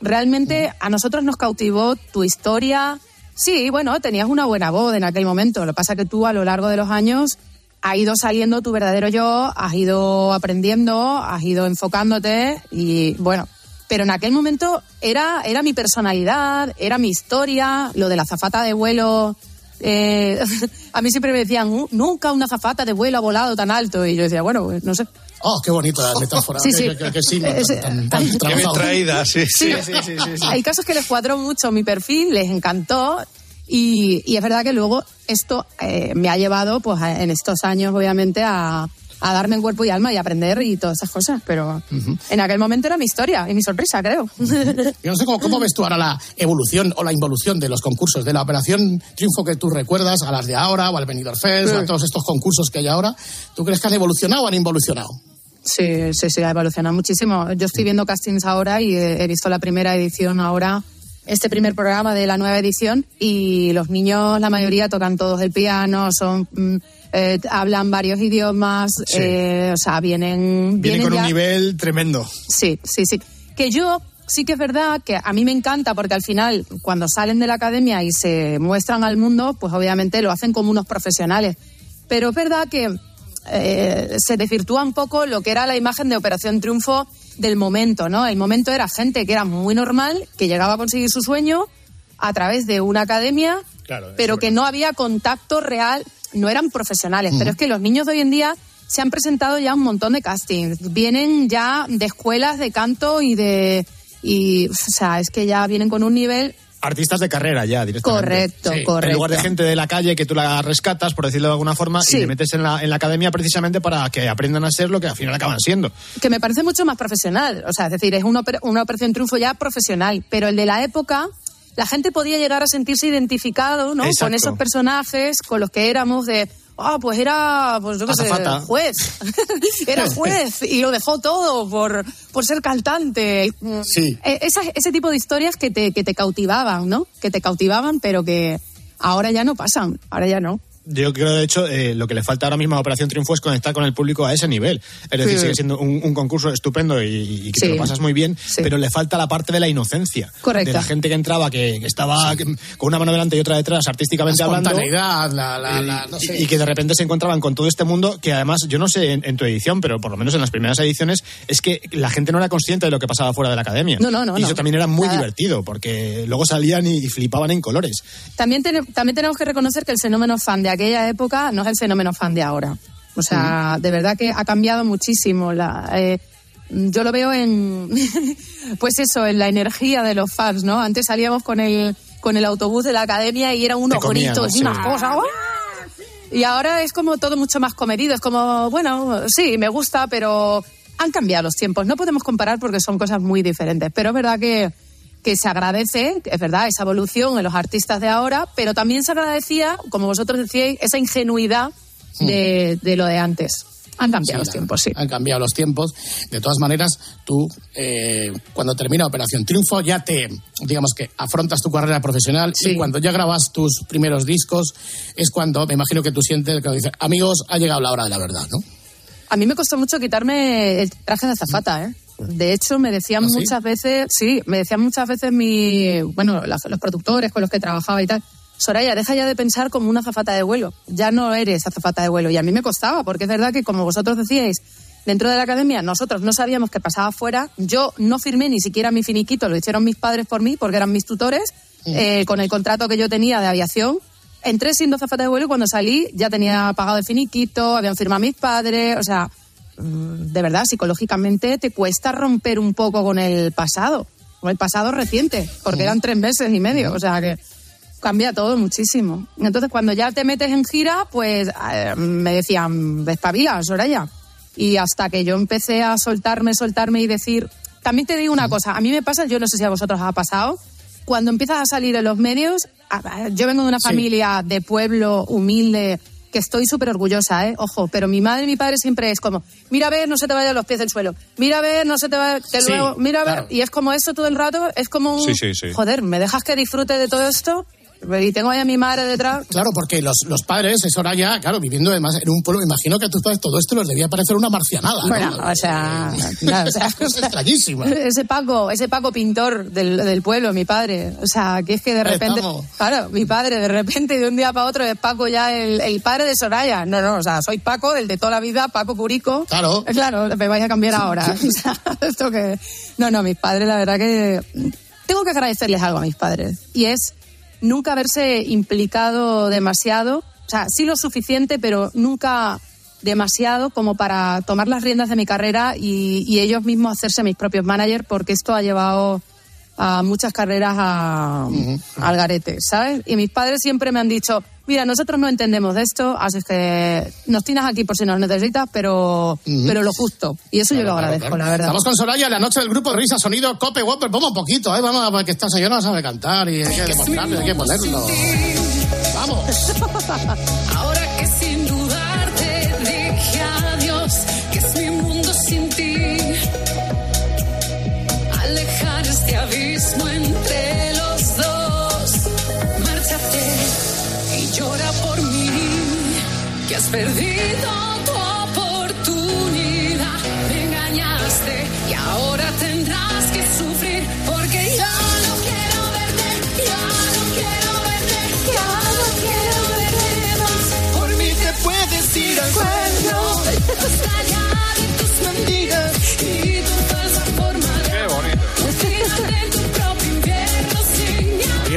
realmente a nosotros nos cautivó tu historia. Sí, bueno, tenías una buena voz en aquel momento. Lo que pasa que tú a lo largo de los años ha ido saliendo tu verdadero yo, has ido aprendiendo, has ido enfocándote y bueno, pero en aquel momento era, era mi personalidad, era mi historia, lo de la zafata de vuelo. eh, a mí siempre me decían, "Uh, nunca una zafata de vuelo ha volado tan alto. Y yo decía, bueno, pues, no sé. Oh, qué bonita la metáfora. Sí, sí. que- que- que sí, Es- tan- tan- tan Qué bien traída, sí, Sí, Hay casos que les cuadró mucho mi perfil, les encantó. Y, y es verdad que luego esto eh, me ha llevado, pues, a- en estos años, obviamente, a, a darme en cuerpo y alma y aprender y todas esas cosas. Pero en aquel momento era mi historia y mi sorpresa, creo. Yo no sé cómo, cómo ves tú ahora la evolución o la involución de los concursos, de la Operación Triunfo que tú recuerdas, a las de ahora, o al Benidorm Fest, o a Sí. todos estos concursos que hay ahora. ¿Tú crees que han evolucionado o han involucionado? Sí, sí, sí, ha evolucionado muchísimo. Yo estoy viendo castings ahora y he visto la primera edición ahora, este primer programa de la nueva edición, y los niños, la mayoría, tocan todos el piano, son mm, eh, hablan varios idiomas, Sí. eh, o sea, vienen... Viene vienen con ya- un nivel tremendo. Sí, sí, sí. Que yo sí que es verdad que a mí me encanta porque al final, cuando salen de la academia y se muestran al mundo, pues obviamente lo hacen como unos profesionales. Pero es verdad que eh, se desvirtúa un poco lo que era la imagen de Operación Triunfo del momento, ¿no? El momento era gente que era muy normal, que llegaba a conseguir su sueño a través de una academia, pero que no había contacto real, no eran profesionales. Pero es que los niños de hoy en día se han presentado ya un montón de castings. Vienen ya de escuelas de canto y de. Y, o sea, es que ya vienen con un nivel Artistas de carrera ya, directamente. Correcto, correcto. En lugar de gente de la calle que tú la rescatas, por decirlo de alguna forma, Sí. y le metes en la, en la academia precisamente para que aprendan a ser lo que al final acaban siendo. que me parece mucho más profesional. O sea, es decir, es una, oper- una operación triunfo ya profesional. Pero el de la época, la gente podía llegar a sentirse identificado, ¿no? Exacto. Con esos personajes, con los que éramos de. Ah, pues era, pues yo qué sé, juez. era juez y lo dejó todo por, por ser cantante. Sí. Eh, esas- ese tipo de historias que te, que te cautivaban, ¿no? Que te cautivaban, pero que ahora ya no pasan. Ahora ya no. Yo creo, de hecho, eh, lo que le falta ahora mismo a Operación Triunfo es conectar con el público a ese nivel. Es decir, Sí. sigue siendo un, un concurso estupendo y, y que te Sí. lo pasas muy bien, pero le falta la parte de la inocencia. Correcto. De la gente que entraba, que, que estaba que- con una mano delante y otra detrás, artísticamente La hablando. la, la, la- no y- sé. y que de repente se encontraban con todo este mundo que además, yo no sé en, en tu edición, pero por lo menos en las primeras ediciones, es que la gente no era consciente de lo que pasaba fuera de la academia. No, no, no, Y no. eso también era muy divertido, porque luego salían y, y flipaban en colores. También, ten- también tenemos que reconocer que el fenómeno fan de aquella época no es el fenómeno fan de ahora. O sea, de verdad que ha cambiado muchísimo. La, eh, yo lo veo en, pues eso, en la energía de los fans, ¿no? Antes salíamos con el, con el autobús de la academia y eran unos comían, gritos y sí. unas cosas. Y ahora es como todo mucho más comedido. Es como, bueno, sí, me gusta, pero han cambiado los tiempos. No podemos comparar porque son cosas muy diferentes. Pero es verdad que, que se agradece, es verdad, esa evolución en los artistas de ahora, pero también se agradecía, como vosotros decíais, esa ingenuidad de, de lo de antes. Han cambiado los Sí, tiempos, sí. Han cambiado los tiempos. De todas maneras, tú, eh, cuando termina Operación Triunfo, ya te, digamos que afrontas tu carrera profesional y cuando ya grabas tus primeros discos, es cuando me imagino que tú sientes que dices, amigos, ha llegado la hora de la verdad, ¿no? A mí me costó mucho quitarme el traje de azafata, ¿eh? De hecho, me decían ¿Ah, sí? muchas veces, sí, me decían muchas veces mi, bueno, los productores con los que trabajaba y tal, Soraya, deja ya de pensar como una azafata de vuelo. Ya no eres azafata de vuelo. Y a mí me costaba, porque es verdad que, como vosotros decíais, dentro de la academia nosotros no sabíamos qué pasaba afuera. Yo no firmé ni siquiera mi finiquito, lo hicieron mis padres por mí, porque eran mis tutores, eh, con el contrato que yo tenía de aviación. Entré siendo azafata de vuelo y cuando salí ya tenía pagado el finiquito, habían firmado mis padres, o sea, de verdad, psicológicamente te cuesta romper un poco con el pasado, con el pasado reciente, porque eran tres meses y medio, o sea que cambia todo muchísimo. Entonces, cuando ya te metes en gira, pues eh, me decían, despabila, Soraya. Y hasta que yo empecé a soltarme, soltarme y decir... También te digo una cosa, a mí me pasa, yo no sé si a vosotros os ha pasado, cuando empiezas a salir en los medios, yo vengo de una familia de pueblo humilde, que estoy súper orgullosa, ¿eh? Ojo, pero mi madre y mi padre siempre es como, mira a ver, no se te vayan los pies del suelo, mira a ver, no se te vaya, que Sí, luego, mira a ver, claro. y es como eso todo el rato, es como un, Sí, sí, sí. joder, ¿me dejas que disfrute de todo esto? Y tengo ahí a mi madre detrás. Claro, porque los, los padres, es hora ya, claro, viviendo además en un pueblo, me imagino que a tus padres todo esto les debía parecer una marcianada. ¿no? Bueno, o sea, no, o sea, es extrañísima. Ese Paco, ese Paco pintor del, del pueblo, mi padre. O sea, que es que de repente, claro, mi padre de repente de un día para otro es Paco ya el, el padre de Soraya. No, no, o sea, soy Paco, el de toda la vida, Paco Purico. Claro. Claro, me vais a cambiar ahora. O sea, esto que... No, no, mis padres, la verdad que... Tengo que agradecerles algo a mis padres. Y es nunca haberse implicado demasiado. O sea, sí lo suficiente, pero nunca demasiado como para tomar las riendas de mi carrera y, y ellos mismos hacerse mis propios managers, porque esto ha llevado a muchas carreras a, al garete, ¿sabes? Y mis padres siempre me han dicho, mira, nosotros no entendemos de esto, así que nos tienes aquí por si nos necesitas, pero, pero lo justo. Y eso yo lo agradezco, la verdad. Estamos con Soraya, la noche del grupo Risa, Sonido, Cope, Whopper. Vamos un poquito, ¿eh? Vamos, porque esta señora no sabe cantar y hay que demostrarle, hay que ponerlo. Vamos. que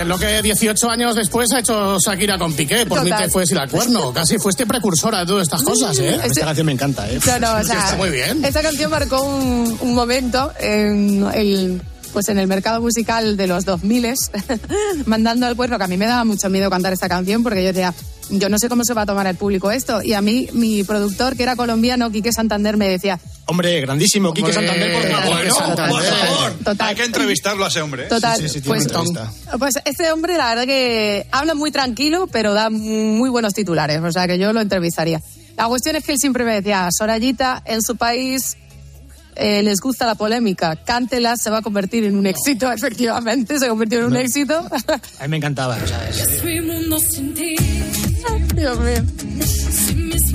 es lo que 18 años después ha hecho Shakira con Piqué, por mí Total. que fue sin la cuerno. Casi fuiste precursora de todas estas cosas, ¿eh? Este- Esta canción me encanta, ¿eh? No, no, o sea, está muy bien. Esta canción marcó un, un momento en el, pues en el mercado musical de los 2000 mandando al pueblo, que a mí me daba mucho miedo cantar esta canción porque yo decía, yo no sé cómo se va a tomar el público esto. Y a mí, mi productor, que era colombiano, Quique Santander, me decía, Hombre, grandísimo. Quique Santander, por favor. Quique Santander. Por favor. total, Hay que entrevistarlo a ese hombre. ¿eh? total, Sí, sí, sí, tiene pues, pues este hombre, la verdad que habla muy tranquilo, pero da muy buenos titulares, o sea que yo lo entrevistaría. La cuestión es que él siempre me decía, Sorayita, en su país eh, les gusta la polémica, cántela, se va a convertir en un éxito, efectivamente, se convirtió en un éxito. A mí me encantaba. o sea, es-. Dios mío.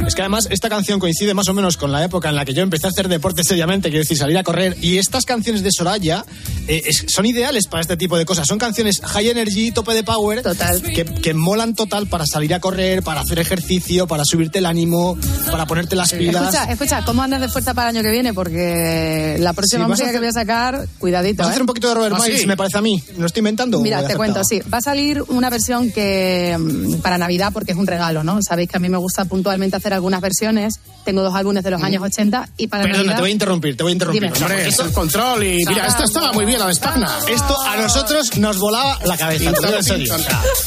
Es que además esta canción coincide más o menos con la época en la que yo empecé a hacer deporte seriamente, quiero decir, salir a correr. Y estas canciones de Soraya eh, es- son ideales para este tipo de cosas. Son canciones high energy, tope de power, Total. Que, que molan total para salir a correr, para hacer ejercicio, para subirte el ánimo, para ponerte las pilas. Escucha, escucha, ¿cómo andas de fuerza para el año que viene? Porque la próxima Sí, a música que voy a sacar, cuidadito. Vas a ¿eh? hacer un poquito de Robert ¿Ah, Miles, sí? me parece a mí. ¿Me lo estoy inventando? Mira, te cuento, sí. Va a salir una versión que mm, para Navidad, porque es un regalo, ¿no? Sabéis que a mí me gusta puntualmente hacer algunas versiones. Tengo dos álbumes de los años 80 y para Perdona, Navidad... te voy a interrumpir, te voy a interrumpir. Dime. Hombre, porque es esto, el control y mira, esta estaba muy bien, la de Spagna. esto a nosotros nos volaba la cabeza, te digo en serio.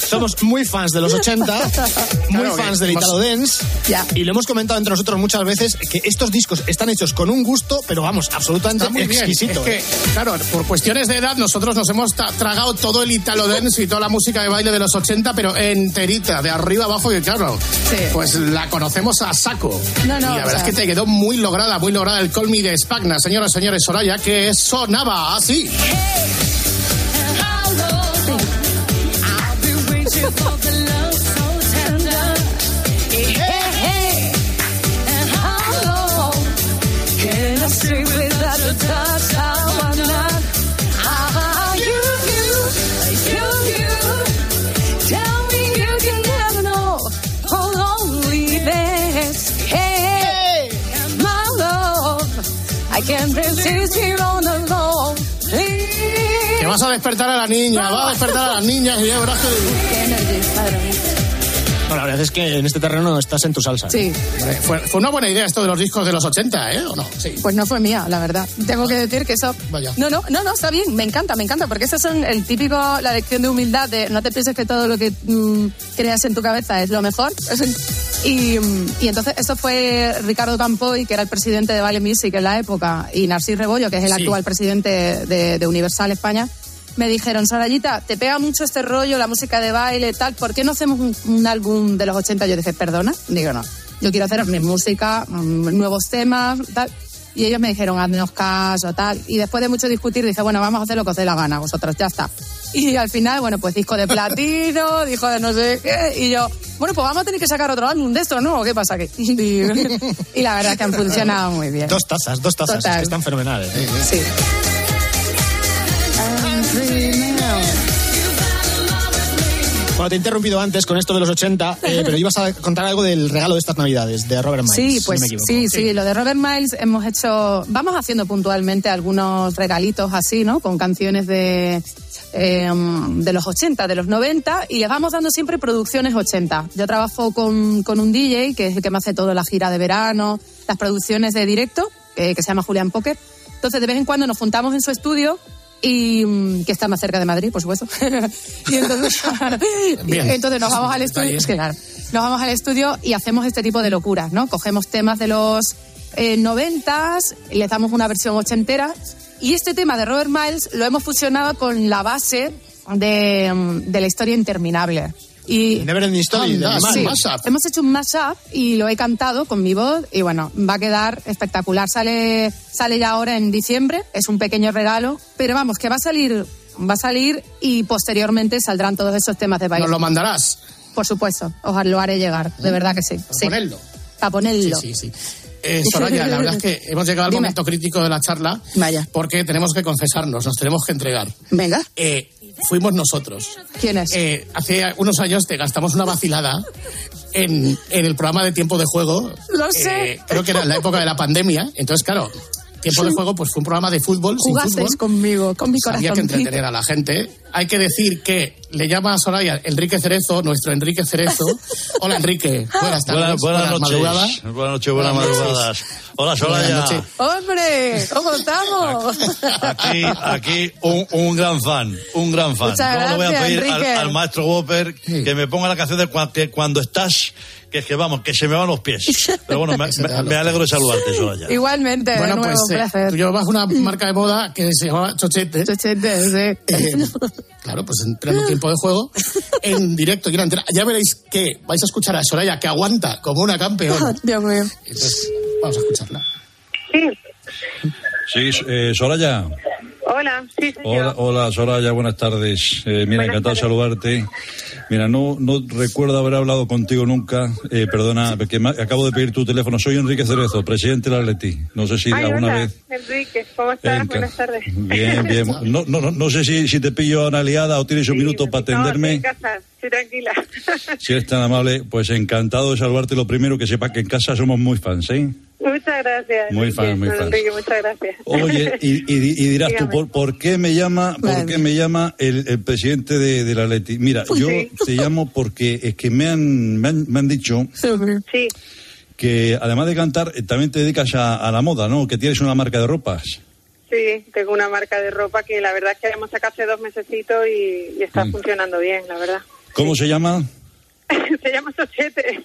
Somos muy fans de los 80, muy Claro, fans del Italo Dance, Ya. y lo hemos comentado entre nosotros muchas veces que estos discos están hechos con un gusto, pero vamos, absolutamente muy bien. exquisito. Es que, ¿eh? claro, por cuestiones de edad, nosotros nos hemos ta- tragado todo el Italo Dance y toda la música de baile de los 80, pero enterita, de arriba abajo, y claro, Sí. pues la conocemos a saco. No, no, y la verdad es que te quedó muy lograda, muy lograda el Call Me de Spagna, señoras señores, Soraya, que sonaba así. I've vas a despertar a la niña, va a despertar a las niñas y ya verás que... No, la verdad es que en este terreno estás en tu salsa. Sí, Fue, fue una buena idea esto de los discos de los 80, ¿eh? ¿O no? Sí. pues no fue mía, la verdad. Tengo que decir que eso... Vaya. No, no, no, no, está bien, me encanta, me encanta, porque esas son el típico, la lección de humildad de no te pienses que todo lo que mm, creas en tu cabeza es lo mejor. Y, y entonces eso fue Ricardo Campoy, que era el presidente de Vale Music en la época, y Narcís Rebollo, que es el Sí. actual presidente de, de Universal España, me dijeron, Sorayita, te pega mucho este rollo, la música de baile, tal, ¿por qué no hacemos un, un álbum de los 80? Yo dije, perdona, digo, no, yo quiero hacer mi música, mm, nuevos temas, tal. Y ellos me dijeron, haznos caso, tal. Y después de mucho discutir, dije, bueno, vamos a hacer lo que os dé la gana, vosotros, ya está. Y al final, bueno, pues disco de platino, disco de no sé qué. Y yo, bueno, pues vamos a tener que sacar otro álbum de esto, ¿no? ¿O ¿Qué pasa aquí? Y, y la verdad es que han funcionado muy bien. Dos tazas, dos tazas, Total. que están fenomenales. Sí. Bueno, te he interrumpido antes con esto de los 80, eh, pero ibas a contar algo del regalo de estas navidades, de Robert Miles. Sí, si pues no me equivoco. sí, sí, lo de Robert Miles hemos hecho, vamos haciendo puntualmente algunos regalitos así, ¿no? Con canciones de, eh, de los 80, de los 90 y les vamos dando siempre producciones 80. Yo trabajo con, con un DJ que es el que me hace toda la gira de verano, las producciones de directo, que, que se llama Julián Pocket. Entonces de vez en cuando nos juntamos en su estudio y mm, que está más cerca de Madrid, por supuesto. y entonces, entonces nos vamos al estudio, es que claro, nos vamos al estudio y hacemos este tipo de locuras, ¿no? Cogemos temas de los eh, noventas, les damos una versión ochentera y este tema de Robert Miles lo hemos fusionado con la base de, mm, de la historia interminable. Y Never Ending Story, de Animal. Sí, mashup. hemos hecho un mashup y lo he cantado con mi voz y bueno, va a quedar espectacular. Sale, sale ya ahora en diciembre, es un pequeño regalo, pero vamos, que va a salir, va a salir y posteriormente saldrán todos esos temas de baile. Nos lo mandarás. Por supuesto, os lo haré llegar, de verdad que sí. sí. Ponerlo. Para ponerlo. Sí, sí, sí. Eh, Soraya, la verdad es que hemos llegado al Dime. momento crítico de la charla. Vaya. Porque tenemos que confesarnos, nos tenemos que entregar. Venga, Eh, fuimos nosotros. ¿quién es? Eh, hace unos años te gastamos una vacilada en, en el programa de tiempo de juego. Lo sé. Eh, creo que era en la época de la pandemia. Entonces, claro, Tiempo de juego, pues fue un programa de fútbol. sin Jugasteis fútbol. conmigo, con mi Había que corazón. entretener a la gente. Hay que decir que le llama a Soraya Enrique Cerezo, nuestro Enrique Cerezo. Hola Enrique, buenas tardes. Buenas, buenas noches. madrugadas. Buenas noches, buenas Buenas noches. madrugadas. Hola, Soraya. ¡Hombre! ¿Cómo estamos? Aquí, aquí un, un gran fan, un gran fan. Muchas no le voy a gracias, pedir al, Enrique. al maestro Whopper que me ponga la canción de cuando estás, que es que vamos, que se me van los pies. Pero bueno, me, me- me alegro de saludarte, Soraya. Igualmente, Bueno, de nuevo, pues un eh, placer. tú llevabas una marca de moda que se llamaba Chochete. Chochete, sí. Eh, claro, pues entrando en tiempo de juego, en directo, quiero entrar. Ya veréis que vais a escuchar a Soraya que aguanta como una campeona. Dios mío. Entonces, vamos a escucharla. Sí, eh, Soraya. Hola, sí, soy Hola, hola, Soraya, buenas tardes. Eh, mira, encantado de saludarte. Mira, no, no recuerdo haber hablado contigo nunca. Eh, perdona, porque me- acabo de pedir tu teléfono. Soy Enrique Cerezo, presidente del Atleti. No sé si Ay, alguna hola, vez. Enrique, ¿cómo estás? Buenas tardes. Bien, bien. No, no, no, no sé si, si te pillo ahora liada o tienes un minuto para No, estoy en atenderme. casa, estoy tranquila. Si eres tan amable, pues encantado de saludarte. Lo primero que sepa que en casa somos muy fans, ¿eh? Muchas gracias. Muy fan, muy fan. Enrique, muchas gracias. Oye, y, y- y dirás tú. ¿por, por qué me llama, por qué me llama el, el presidente de, de la Leti? Mira, yo Sí. te llamo porque es que me han, me han, me han dicho Sí, que además de cantar, eh, también te dedicas a, a la moda, ¿no? Que tienes una marca de ropas. sí, tengo una marca de ropa que la verdad es que hemos sacado hace dos mesecitos y, y está Mm. funcionando bien, la verdad. ¿Cómo se llama? Se llama Sochete.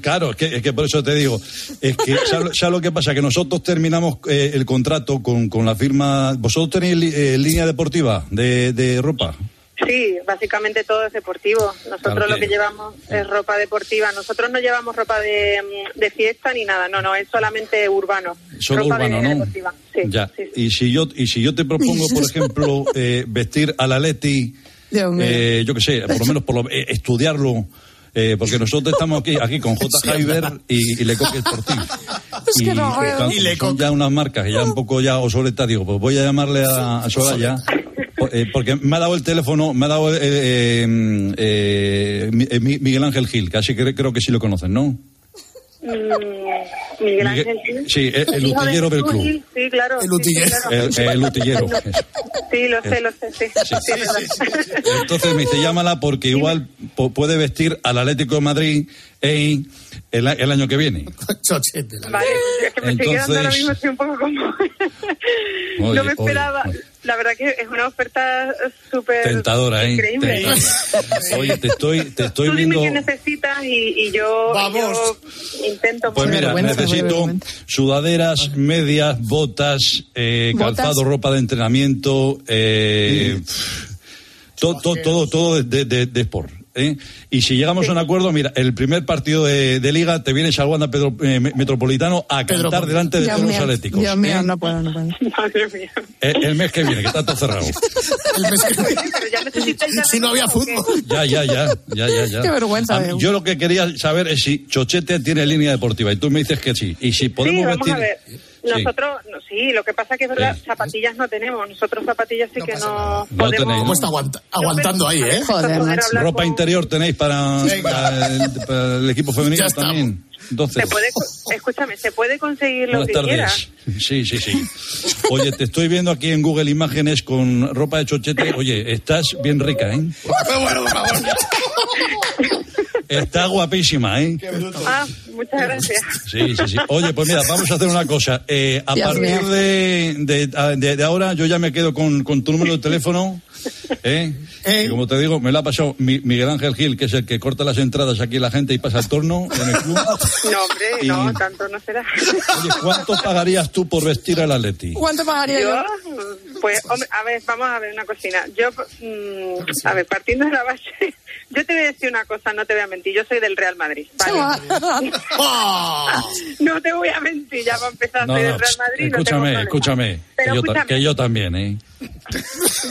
Claro, es que, es que por eso te digo. Es que, ¿sabes, sabes lo que pasa? Que nosotros terminamos eh, el contrato con, con la firma. ¿Vosotros tenéis li- eh, línea deportiva de, de ropa? Sí, básicamente todo es deportivo. Nosotros Claro lo que- llevamos es ropa deportiva. Nosotros no llevamos ropa de, mm, de fiesta ni nada, no, no, es solamente urbano. Solo ropa de- ¿no? deportiva. Sí, ya. sí, Y si yo y si yo te propongo, por ejemplo, eh, vestir a la Leti, Dios mío. eh, yo qué sé, por lo menos por lo- eh, estudiarlo. Eh, porque nosotros estamos aquí, aquí con J. Jaiber y, y Lecoq Sportif. Es que no que veo. tan- Y son ya unas marcas que ya un poco ya obsoletas. Digo, pues voy a llamarle a, a Soraya. eh, porque me ha dado el teléfono, me ha dado eh, eh, eh, Mi- eh, Mi- Miguel Ángel Gil, que así que creo que sí lo conocen, ¿no? Mm, Miguel Ángel Gil. sí, el- el utillero del club. Sí, claro. El sí, sí, utillero. claro. El, el utillero. Sí, lo sé, lo sé, sí. sí. Entonces me dice, llámala porque igual puede vestir al Atlético de Madrid en el, año que viene. Chochete. Vale, es que me estoy quedando ahora Entonces- mismo, estoy un poco como... Oye, no me esperaba. oye. La verdad que es una oferta súper Tentadora, ¿eh? increíble. Tentadora. Oye, te estoy, te estoy Tú dime viendo... qué necesitas y, y yo, yo intento Pues mira, necesito sudaderas, medias, botas, eh, ¿Botas? calzado, ropa de entrenamiento, eh, todo, todo, todo, todo de, de- de sport. ¿Eh? Y si llegamos a un acuerdo, mira, el primer partido de, de liga te vienes al Wanda Pedro- eh, Metropolitano a cantar delante de Dios todos los atléticos. Dios mío, ¿eh? no puedo, no puedo. Madre mía. El, el mes que viene, que está todo cerrado. Pero ya necesitáis Si no había fútbol. Ya, ya, ya, ya, ya, ya. Qué vergüenza, mí- yo lo que quería saber es si Chochete tiene línea deportiva y tú me dices que sí. Y si podemos sí, vamos vestir. Nosotros, no, sí, lo que pasa que es verdad, zapatillas no tenemos. Nosotros zapatillas sí que no, No podemos... tenéis, ¿no? ¿Cómo está aguanta- aguantando ahí, eh? Joder, Ropa con- interior tenéis para, para el, para el equipo femenino también. Entonces, Se puede, escúchame, se puede conseguir lo que quiera. tardes. Sí, sí, sí. Oye, te estoy viendo aquí en Google Imágenes con ropa de chochete. Oye, estás bien rica, ¿eh? Estás guapísima, ¿eh? Ah, muchas gracias. Sí, sí, sí. Oye, pues mira, vamos a hacer una cosa. Eh, a Dios partir de, de, de- de ahora, yo ya me quedo con, con tu número de teléfono. ¿eh? Y como te digo, me lo ha pasado Mi- Miguel Ángel Gil, que es el que corta las entradas aquí a la gente y pasa el torno en el club. No, hombre, Y- no, tanto no será. Oye, ¿cuánto pagarías tú por vestir al Atleti? ¿Cuánto pagaría yo? Yo, pues, hombre, a ver, vamos a ver una cocina. Yo, mm, a ver, partiendo de la base, yo te voy a decir una cosa, no te voy a mentir, yo soy del Real Madrid, ¿vale? no te voy a mentir, ya va a empezar, No, soy no, del Real Madrid, no escúchame, problema. escúchame. Que, yo, escúchame. que yo también, ¿eh?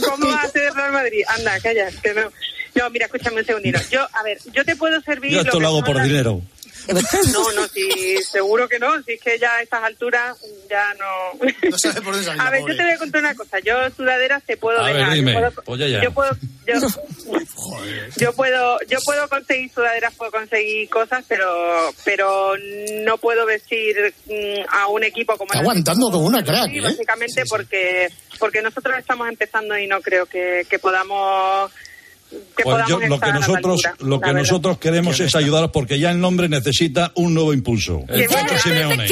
¿Cómo vas a ser del Real Madrid? Anda, calla, que no. No, mira, escúchame un segundito. Yo, a ver, yo te puedo servir Yo esto lo hago por las- dinero. No, no, sí, seguro que no. Si es que ya a estas alturas ya no. No sabe por dónde salir, A ver, pobre. yo te voy a contar una cosa. Yo sudaderas te puedo A ver, dejar. dime, yo puedo, pues ya, ya. yo puedo, yo, yo puedo, yo puedo conseguir sudaderas, puedo conseguir cosas, pero, pero no puedo vestir mm, a un equipo como Está el aguantando como una crack, Sí, ¿eh? básicamente porque porque nosotros estamos empezando y no creo que, que podamos que Pues yo, podamos lo que nosotros, altura, lo que verdad. nosotros queremos es ayudar porque ya el nombre necesita un nuevo impulso. El Paco Simeone.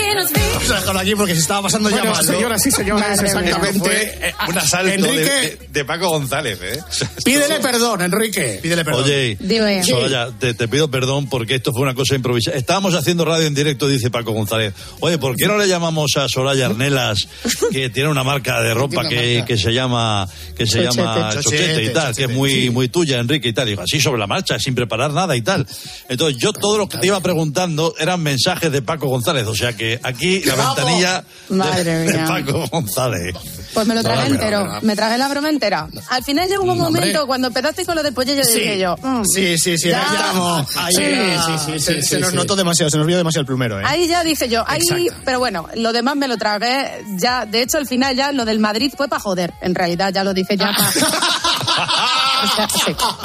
Vamos a dejarlo aquí porque se estaba pasando ya Bueno, mal. ¿no? señoras y señores, exactamente. Eh, un asalto Enrique, de, Paco González, ¿eh? Pídele perdón, Enrique. Pídele perdón. Oye, Dime. Soraya, te, te pido perdón porque esto fue una cosa improvisada. Estábamos haciendo radio en directo, dice Paco González. Oye, ¿por qué no le llamamos a Soraya Arnelas, que tiene una marca de ropa que, marca. que se llama que se Chochete. llama Chochete, Chochete y tal, que es muy sí. muy tuya, Enrique y tal? Y digo, así sobre la marcha, sin preparar nada y tal. Entonces, yo todo lo que te iba preguntando eran mensajes de Paco González, o sea que aquí la ventanilla de. Paco González. Pues me lo tragué No, entero, me tragué la broma entera. Al final llegó un Hombre. momento, cuando empezaste con lo del pollo, yo Sí. dije yo, mm, Sí, sí, sí. Ya. ahí estamos. Ahí Sí, ya- sí, sí, se, nos notó demasiado, se nos vio demasiado el plumero, ¿eh? Ahí ya dije yo, ahí, Exacto. pero bueno, lo demás me lo tragué. Ya, de hecho, al final ya lo del Madrid fue para joder. En realidad, ya lo dije ya. O sea, sí,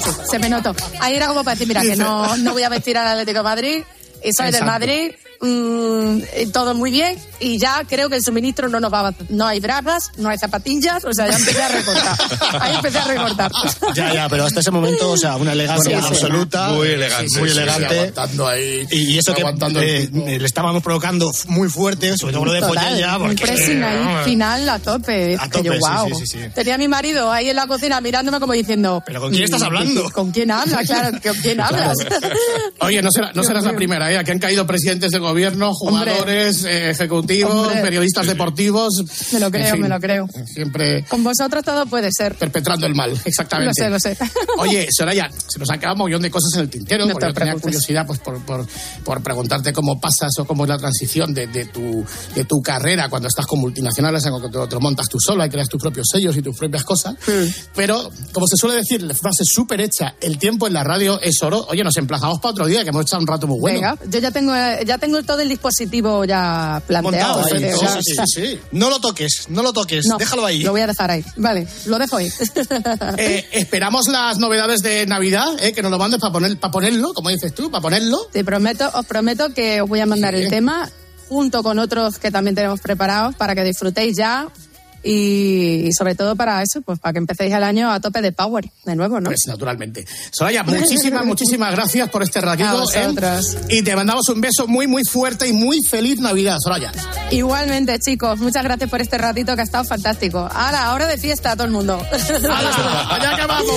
sí, se me notó. Ahí era como para decir, mira, que no, no voy a vestir al Atlético de Madrid y soy del. Madrid. Mm, y todo muy bien y ya creo que el suministro no nos va a, no hay bragas no hay zapatillas o sea ya empecé a recortar ahí empecé a recortar Ya, ya, pero hasta ese momento, o sea, una elegancia Sí, sí. absoluta. Muy elegante, Muy sí, sí, elegante. aguantando ahí. y, y eso que eh, le estábamos provocando muy fuerte, sobre todo lo de Total, Pollella, un porque... pressing ahí eh, final a tope. A que yo, tope, sí, wow. sí, sí, sí. Tenía a mi marido ahí en la cocina mirándome como diciendo. ¿Pero con quién estás hablando? ¿Con quién hablas? Claro, ¿con quién hablas? Oye, no, será- no serás la primera, ¿eh? Aquí han caído presidentes de gobierno, jugadores, eh, ejecutivos, Hombre. periodistas deportivos. Me lo En creo, fin, me lo creo. Siempre Con vosotros todo puede ser. perpetrando el mal, exactamente. Lo sé, lo sé. Oye, Soraya, se nos han quedado un millón de cosas en el tintero, No porque te yo tenía curiosidad pues, por, por, por preguntarte cómo pasas o cómo es la transición de, de tu, de tu carrera cuando estás con multinacionales, en que te, te lo montas tú sola y creas tus propios sellos y tus propias cosas. Hmm. Pero, como se suele decir, la frase súper hecha, el tiempo en la radio es oro. Oye, nos emplazamos para otro día, que hemos echado un rato muy bueno. Venga, yo ya tengo, eh, ya tengo todo el dispositivo ya planteado. Montado ahí, porque, sí, o sea, sí, sí, sí. No lo toques, no lo toques, no, déjalo ahí. Lo voy a dejar ahí. Vale, lo dejo ahí. Eh, esperamos las novedades de Navidad, eh, que nos lo mandes para poner, para ponerlo, como dices tú, para ponerlo. Te prometo, os prometo que os voy a mandar Sí. el tema junto con otros que también tenemos preparados para que disfrutéis ya y, sobre todo para eso, pues para que empecéis el año a tope de power de nuevo, ¿no? Pues naturalmente. Soraya, muchísimas, muchísimas gracias por este ratito. A. ¿eh? Y te mandamos un beso muy, muy fuerte y muy feliz Navidad, Soraya. Igualmente, chicos, muchas gracias por este ratito que ha estado fantástico. Ahora, ahora de fiesta todo el mundo. ¡Hala! ¡Allá que vamos!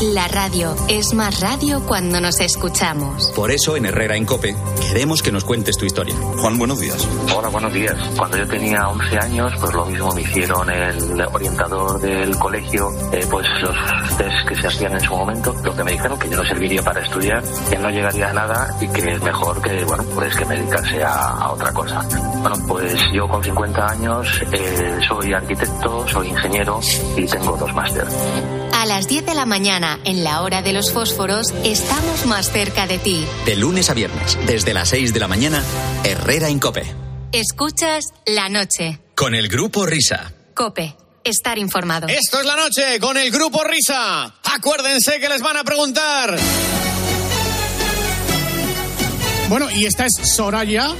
La radio es más radio cuando nos escuchamos. Por eso en Herrera en Cope queremos que nos cuentes tu historia. Juan, buenos días. Hola, buenos días. Cuando yo tenía 11 años, pues lo mismo me hicieron el orientador del colegio, eh, pues los test que se hacían en su momento, lo que me dijeron que yo no serviría para estudiar, que no llegaría a nada y que es mejor que, bueno, pues que me dedicase a, a otra cosa. Bueno, pues yo con 50 años eh, soy arquitecto, soy ingeniero y tengo dos máster. A las 10 de la mañana, en la hora de los fósforos, estamos más cerca de ti. De lunes a viernes, desde las 6 de la mañana, Herrera en Cope. Escuchas la noche. Con el Grupo Risa. Cope, estar informado. Esto es la noche con el grupo Risa. Acuérdense que les van a preguntar. Bueno, y esta es Soraya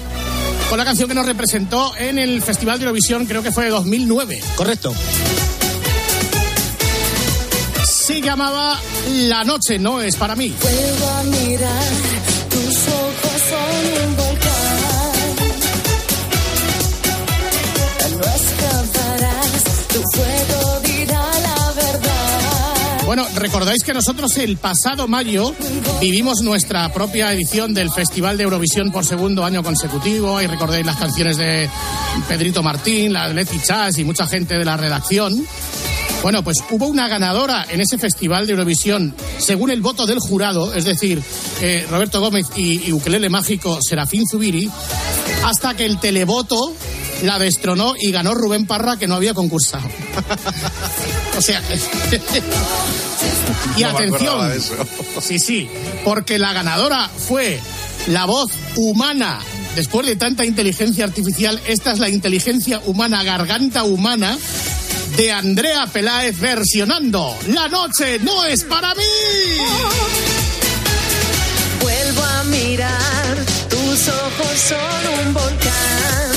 con la canción que nos representó en el Festival de Eurovisión, creo que fue de 2009. Correcto. Se llamaba La Noche No es para mí. Vuelvo a mirar, tus ojos son un volcán. No escaparás, tu fuego dirá la verdad. Bueno, recordáis que nosotros el pasado mayo vivimos nuestra propia edición del Festival de Eurovisión por segundo año consecutivo y recordáis las canciones de Pedrito Martín, la de Leti Chas y mucha gente de la redacción. Bueno, pues hubo una ganadora en ese festival de Eurovisión, según el voto del jurado, es decir, eh, Roberto Gómez y, y Ukelele Mágico Serafín Zubiri, hasta que el televoto la destronó y ganó Rubén Parra, que no había concursado. o sea. y No atención. eso. Sí, sí, porque la ganadora fue la voz humana. Después de tanta inteligencia artificial, esta es la inteligencia humana, garganta humana de Andrea Peláez versionando La noche no es para mí. Vuelvo a mirar, tus ojos son un volcán.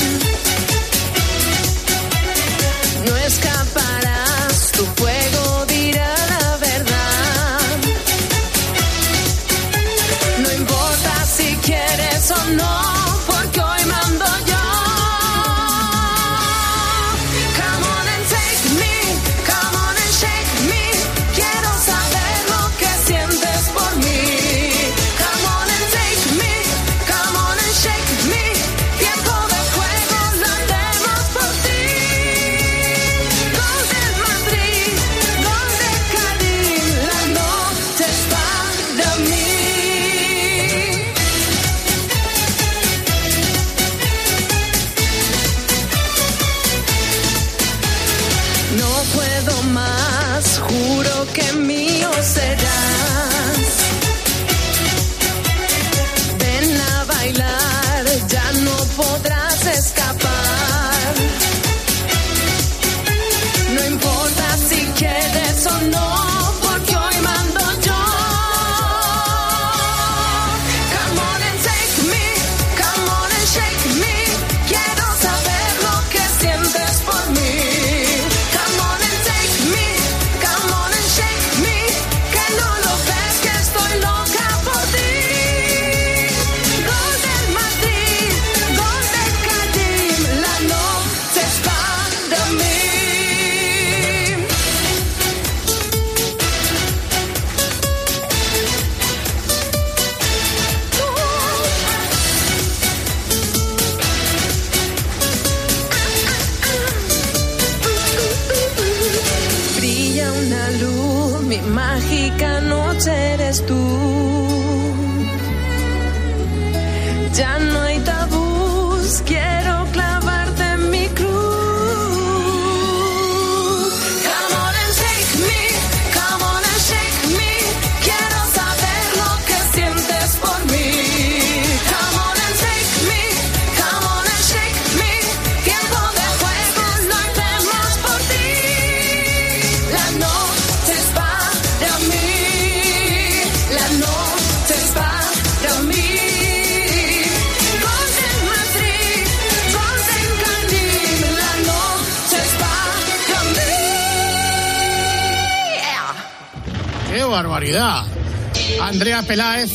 Peláez,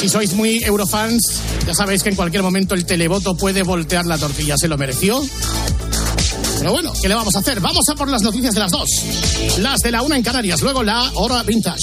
si sois muy eurofans, ya sabéis que en cualquier momento el televoto puede voltear la tortilla, se lo mereció. Pero bueno, ¿qué le vamos a hacer? Vamos a por las noticias de las dos. Las de la una en Canarias, luego la hora vintage.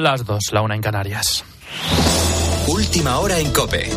Las dos, la una en Canarias. Última hora en Cope.